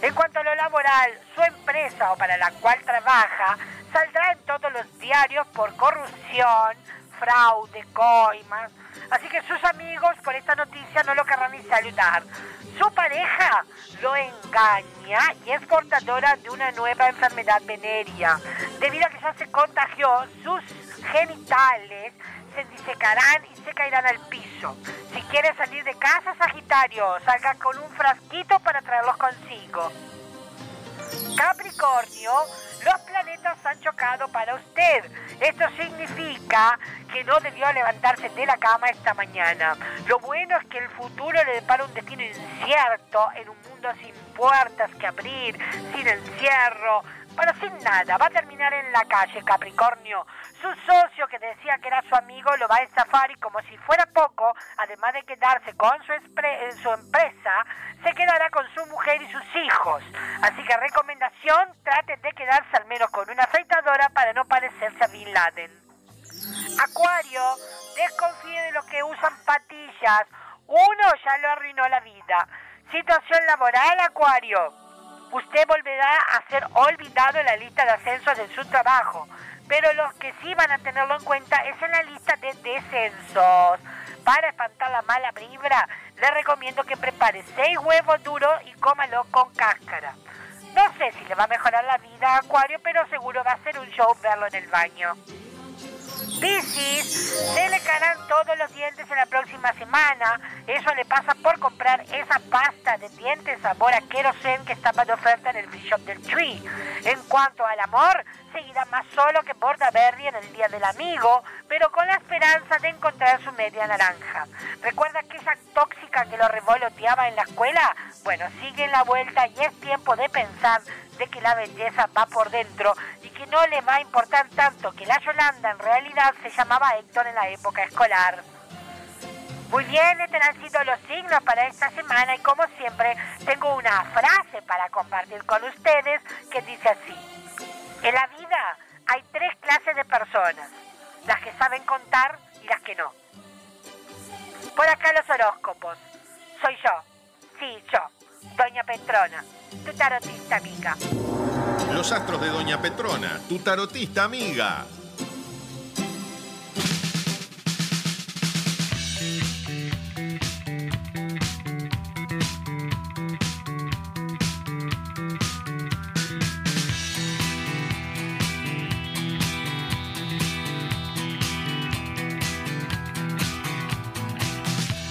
En cuanto a lo laboral, su empresa o para la cual trabaja saldrá en todos los diarios por corrupción, fraude, coimas. Así que sus amigos por esta noticia no lo querrán ni saludar. Su pareja lo engaña y es portadora de una nueva enfermedad venérea. Debido a que ya se contagió, sus genitales se disecarán y se caerán al piso. Si quiere salir de casa, Sagitario, salga con un frasquito para traerlos consigo. Capricornio, los planetas han chocado para usted. Esto significa que no debió levantarse de la cama esta mañana. Lo bueno es que el futuro le depara un destino incierto en un mundo sin puertas que abrir, sin encierro, pero sin nada. Va a terminar en la calle, Capricornio. Su socio, que decía que era su amigo, lo va a estafar y como si fuera poco, además de quedarse con su, espre- su empresa, se quedará con su mujer y sus hijos. Así que recomendación, traten de quedarse al menos con una afeitadora para no parecerse a Bin Laden. Acuario, desconfíe de los que usan patillas. Uno ya lo arruinó la vida. Situación laboral, Acuario. Usted volverá a ser olvidado en la lista de ascensos de su trabajo. Pero los que sí van a tenerlo en cuenta es en la lista de descensos. Para espantar la mala vibra, le recomiendo que prepare seis huevos duros y cómalo con cáscara. No sé si le va a mejorar la vida a Acuario, pero seguro va a ser un show verlo en el baño. Piscis, se le caerán todos los dientes en la próxima semana. Eso le pasa por comprar esa pasta de dientes sabor a querosén que estaba de oferta en el shop del Tree. En cuanto al amor, seguirá más solo que Bordaberry en el Día del Amigo, pero con la esperanza de encontrar su media naranja. ¿Recuerda que esa tóxica que lo revoloteaba en la escuela? Bueno, sigue en la vuelta y es tiempo de pensar de que la belleza va por dentro y que no le va a importar tanto que la Yolanda en realidad se llamaba Héctor en la época escolar. Muy bien, estos han sido los signos para esta semana y como siempre tengo una frase para compartir con ustedes que dice así. En la vida hay tres clases de personas, las que saben contar y las que no. Por acá los horóscopos. Soy yo, sí, yo, Doña Petrona, tu tarotista amiga. Los astros de Doña Petrona, tu tarotista amiga.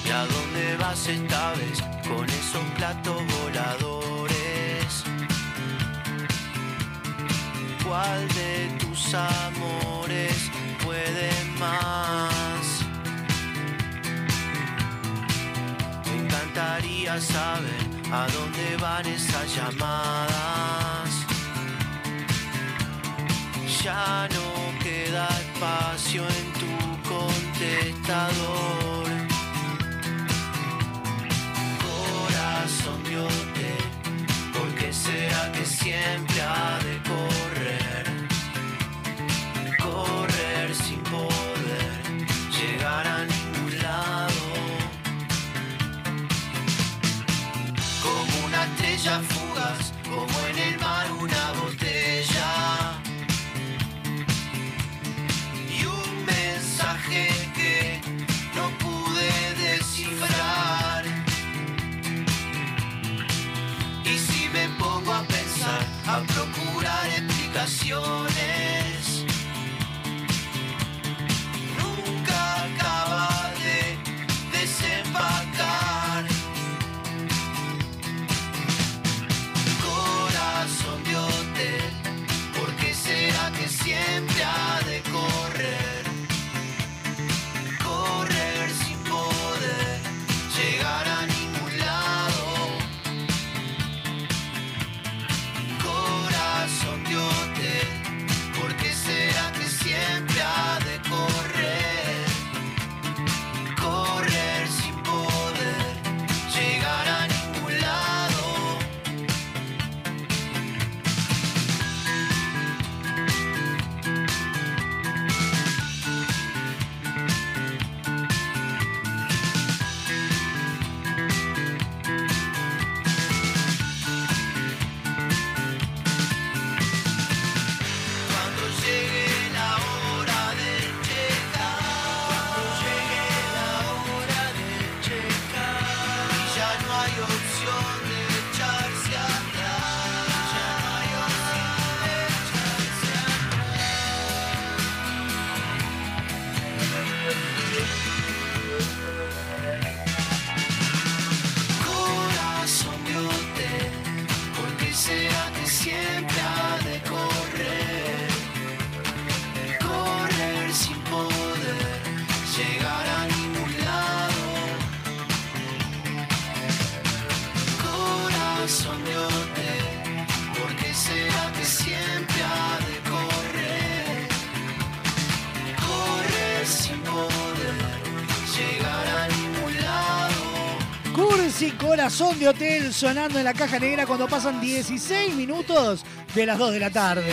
¿Y a dónde vas esta vez con esos platos voladores? ¿Cuál de tus amores puede más? Me encantaría saber a dónde van esas llamadas. Ya no queda espacio en tu contestador. Corazón diote, ¿por qué será que siempre ha de correr? Correr sin poder llegar a ningún lado. Como una estrella explicaciones, Corazón de Hotel sonando en la caja negra cuando pasan 16 minutos de las 2 de la tarde.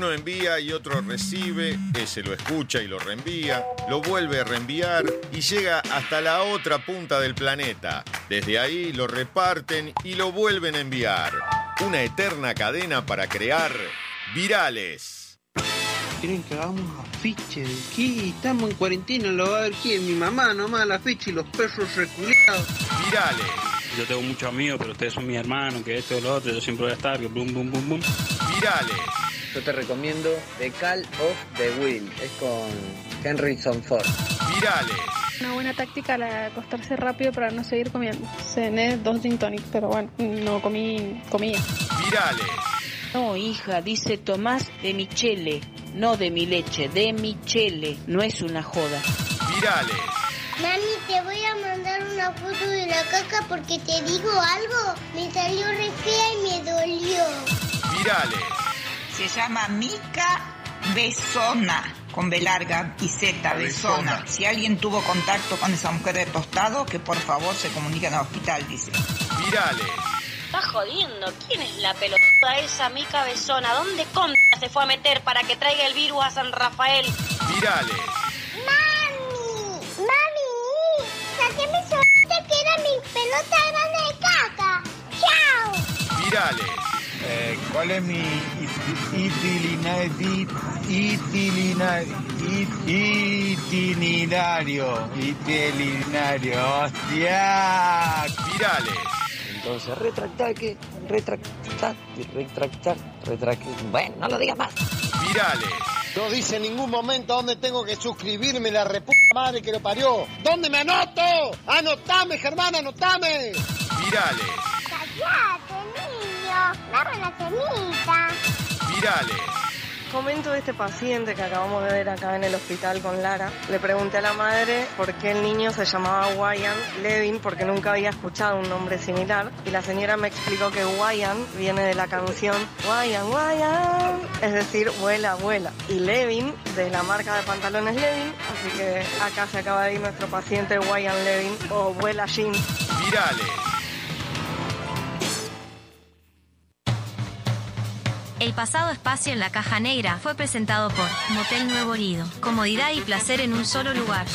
Uno envía y otro recibe, ese lo escucha y lo reenvía, lo vuelve a reenviar y llega hasta la otra punta del planeta. Desde ahí lo reparten y lo vuelven a enviar. Una eterna cadena para crear virales. Quieren que hagamos afiche de qué? Estamos en cuarentena, lo va a ver quién, mi mamá nomás, la afiche y los perros reculeados. Virales. Yo tengo muchos amigos, pero ustedes son mis hermanos, que esto o lo otro, yo siempre voy a estar, que bum, bum, bum, bum. Virales. Yo te recomiendo The Call of the Will. Es con Henryson Ford. Virales. Una buena táctica la de acostarse rápido para no seguir comiendo. Cené dos gin tonic, pero bueno, no comí comía. Virales. No, hija, dice Tomás de Michele, no de mi leche, de Michele, no es una joda. Virales. Mami, te voy a mandar una foto de la caca porque te digo algo. Me salió re fea y me dolió. Virales. Se llama Mica Besona, con B larga y Z, Besona. Si alguien tuvo contacto con esa mujer de tostado, que por favor se comuniquen al hospital, dice. Virales. Está jodiendo. ¿Quién es la pelotuda esa mica besona? ¿Dónde contra se fue a meter para que traiga el virus a San Rafael? Virales. ¡Mami! ¡Mami! ¡Saqué mi solita que era mi pelota grande de caca! ¡Chao! Virales. Eh, ¿Cuál es mi itinerario? Itinerario. ¡Hostia! Virales. Entonces, retractar que. Retractar. Retractar. Retractar. Bueno, no lo digas más. Virales. No dice en ningún momento dónde tengo que suscribirme, la reputa madre que lo parió. ¿Dónde me anoto? ¡Anotame, Germán, anotame! Virales. ¡Cállate, Virales. Comento de este paciente que acabamos de ver acá en el hospital con Lara. Le pregunté a la madre por qué el niño se llamaba Wyan Levin porque nunca había escuchado un nombre similar. Y la señora me explicó que Wyan viene de la canción Wyan, Wyan, es decir, vuela, vuela. Y Levin de la marca de pantalones Levin. Así que acá se acaba de ir nuestro paciente Wyan Levin o vuela Jean. Virales. El pasado espacio en la caja negra fue presentado por Motel Nuevo Lido. Comodidad y placer en un solo lugar.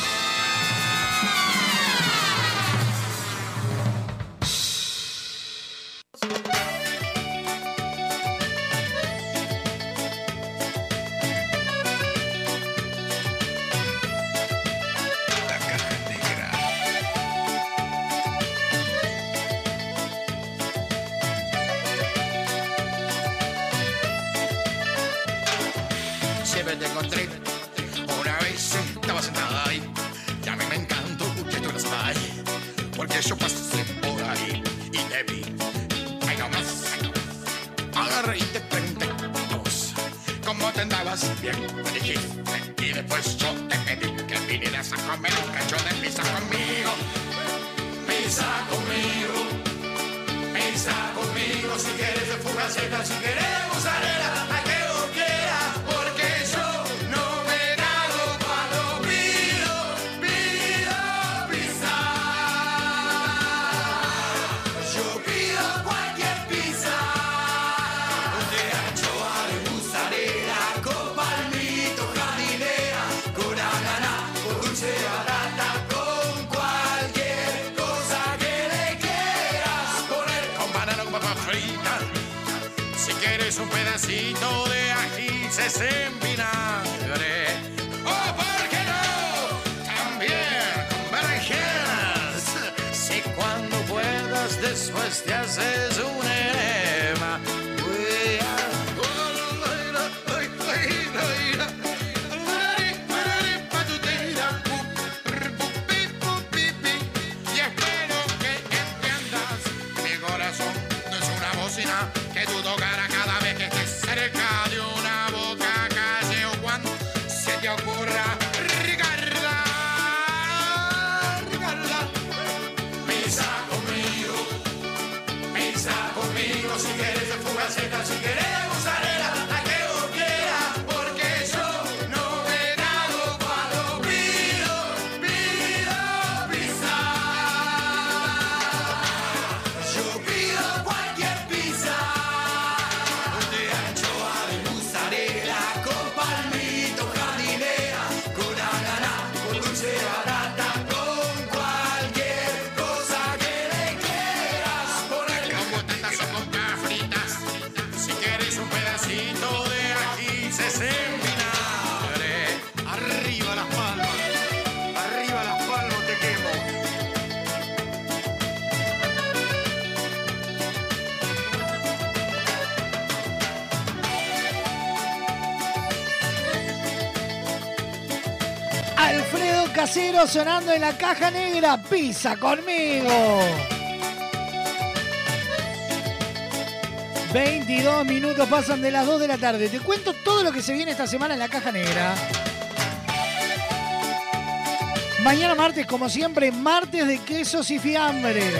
En vinagre. O por qué no, también con berenjenas. Si cuando puedas después te haces un Sonando en la caja negra. Pisa conmigo. 22 minutos pasan de las 2 de la tarde. Te cuento todo lo que se viene esta semana en la caja negra. Mañana martes, como siempre, martes de quesos y fiambres.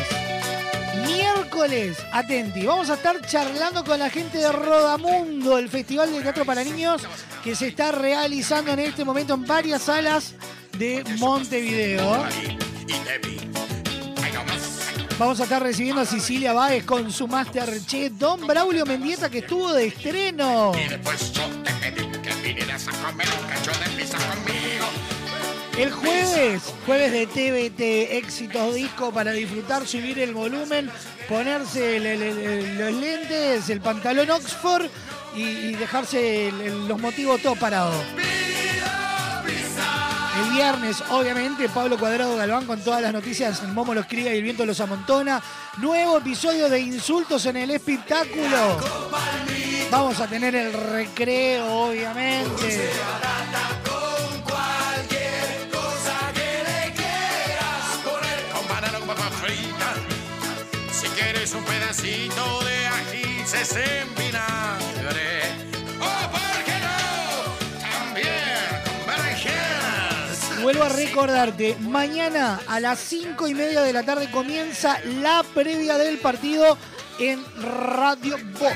Miércoles, atenti, vamos a estar charlando con la gente de Rodamundo, el Festival de Teatro para Niños que se está realizando en este momento en varias salas de Montevideo. Vamos a estar recibiendo a Cecilia Báez con su Masterchef, Don Braulio Mendieta que estuvo de estreno. El jueves, jueves de TVT, éxitos disco para disfrutar, subir el volumen, ponerse el- el- el- los lentes, el pantalón Oxford y, y dejarse los motivos todo parados. Viernes, obviamente, Pablo Cuadrado Galván con todas las noticias, el Momo los cría y el viento los amontona. Nuevo episodio de Insultos en el espectáculo. Vamos a tener el recreo, obviamente. Si quieres un pedacito de ají, se Vuelvo a recordarte, mañana a las 5 y media de la tarde comienza la previa del partido en Radio Box.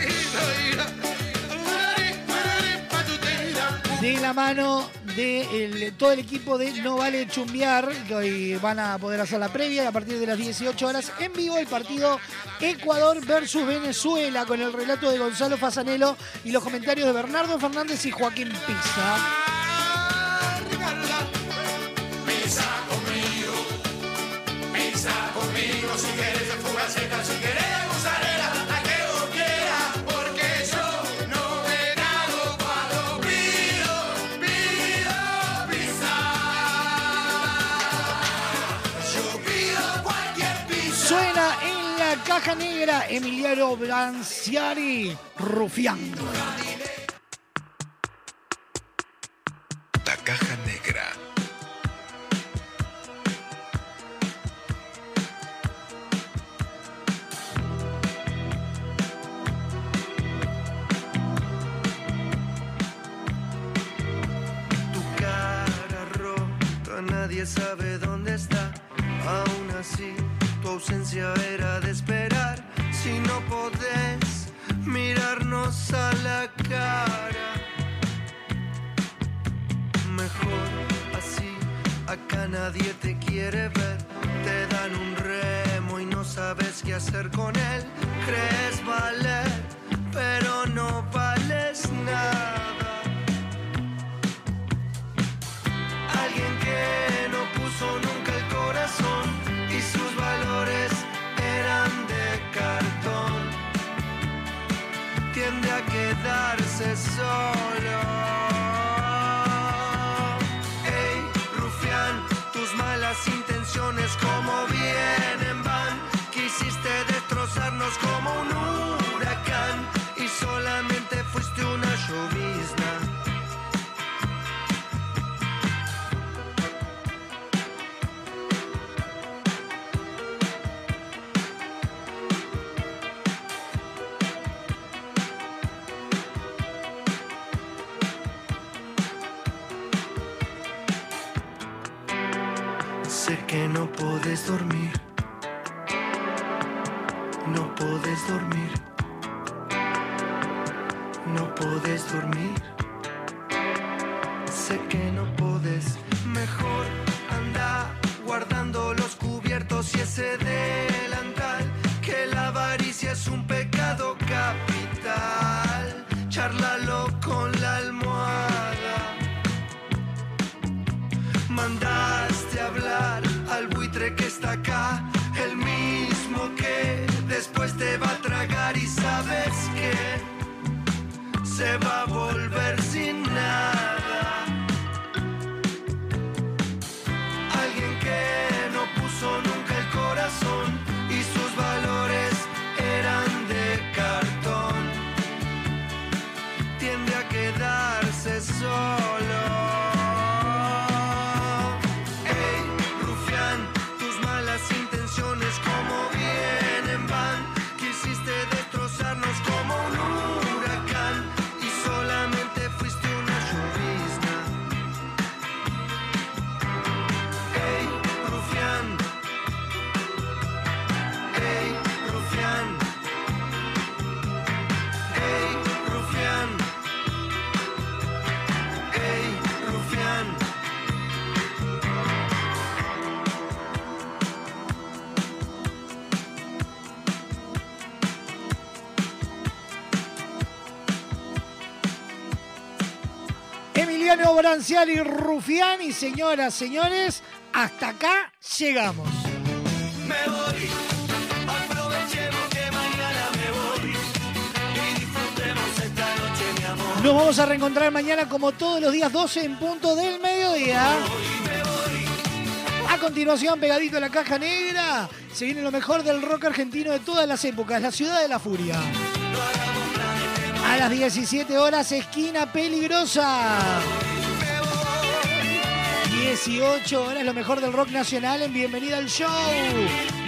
De la mano de todo el equipo de No Vale Chumbiar, que hoy van a poder hacer la previa a partir de las 18 horas en vivo el partido Ecuador versus Venezuela con el relato de Gonzalo Fasanelo y los comentarios de Bernardo Fernández y Joaquín Pizza. Si quieres de fugaceta, si quieres de mozzarella, la que vos quieras. Porque yo no he dado cuando pido, pido pizza. Yo pido cualquier pizza. Suena en la caja negra Emiliano Branciari, Rufián. La caja negra. Nadie sabe dónde está. Aún así, tu ausencia era de esperar. Si no podés mirarnos a la cara, mejor así. Acá nadie te quiere ver. Te dan un remo y no sabes qué hacer con él. Crees valer, pero no vales nada. No Emiliano Branciali Rufiani, señoras, señores, hasta acá llegamos. Me voy, aprovechemos que mañana me voy y disfrutemos esta noche, mi amor. Nos vamos a reencontrar mañana como todos los días 12 en punto del mediodía. A continuación, pegadito a la caja negra, se viene lo mejor del rock argentino de todas las épocas, la ciudad de la furia. A las 17 horas, esquina peligrosa. 18 horas, lo mejor del rock nacional en Bienvenida al Show.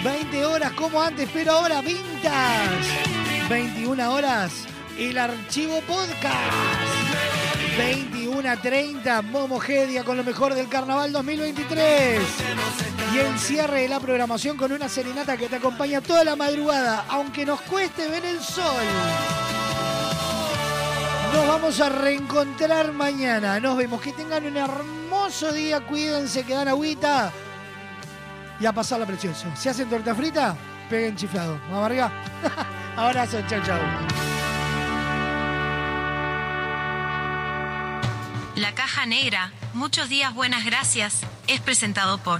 20 horas como antes, pero ahora vintage. 21 horas, el archivo podcast. 21 a 30, Momo Gedia con lo mejor del carnaval 2023. Y el cierre de la programación con una serenata que te acompaña toda la madrugada, aunque nos cueste ver el sol. Nos vamos a reencontrar mañana. Nos vemos. Que tengan un hermoso día. Cuídense, que dan agüita. Y a pasarla precioso. Si hacen torta frita, peguen chiflado. Arriba. Abrazo. Chau, chau. La Caja Negra, muchos días buenas gracias, es presentado por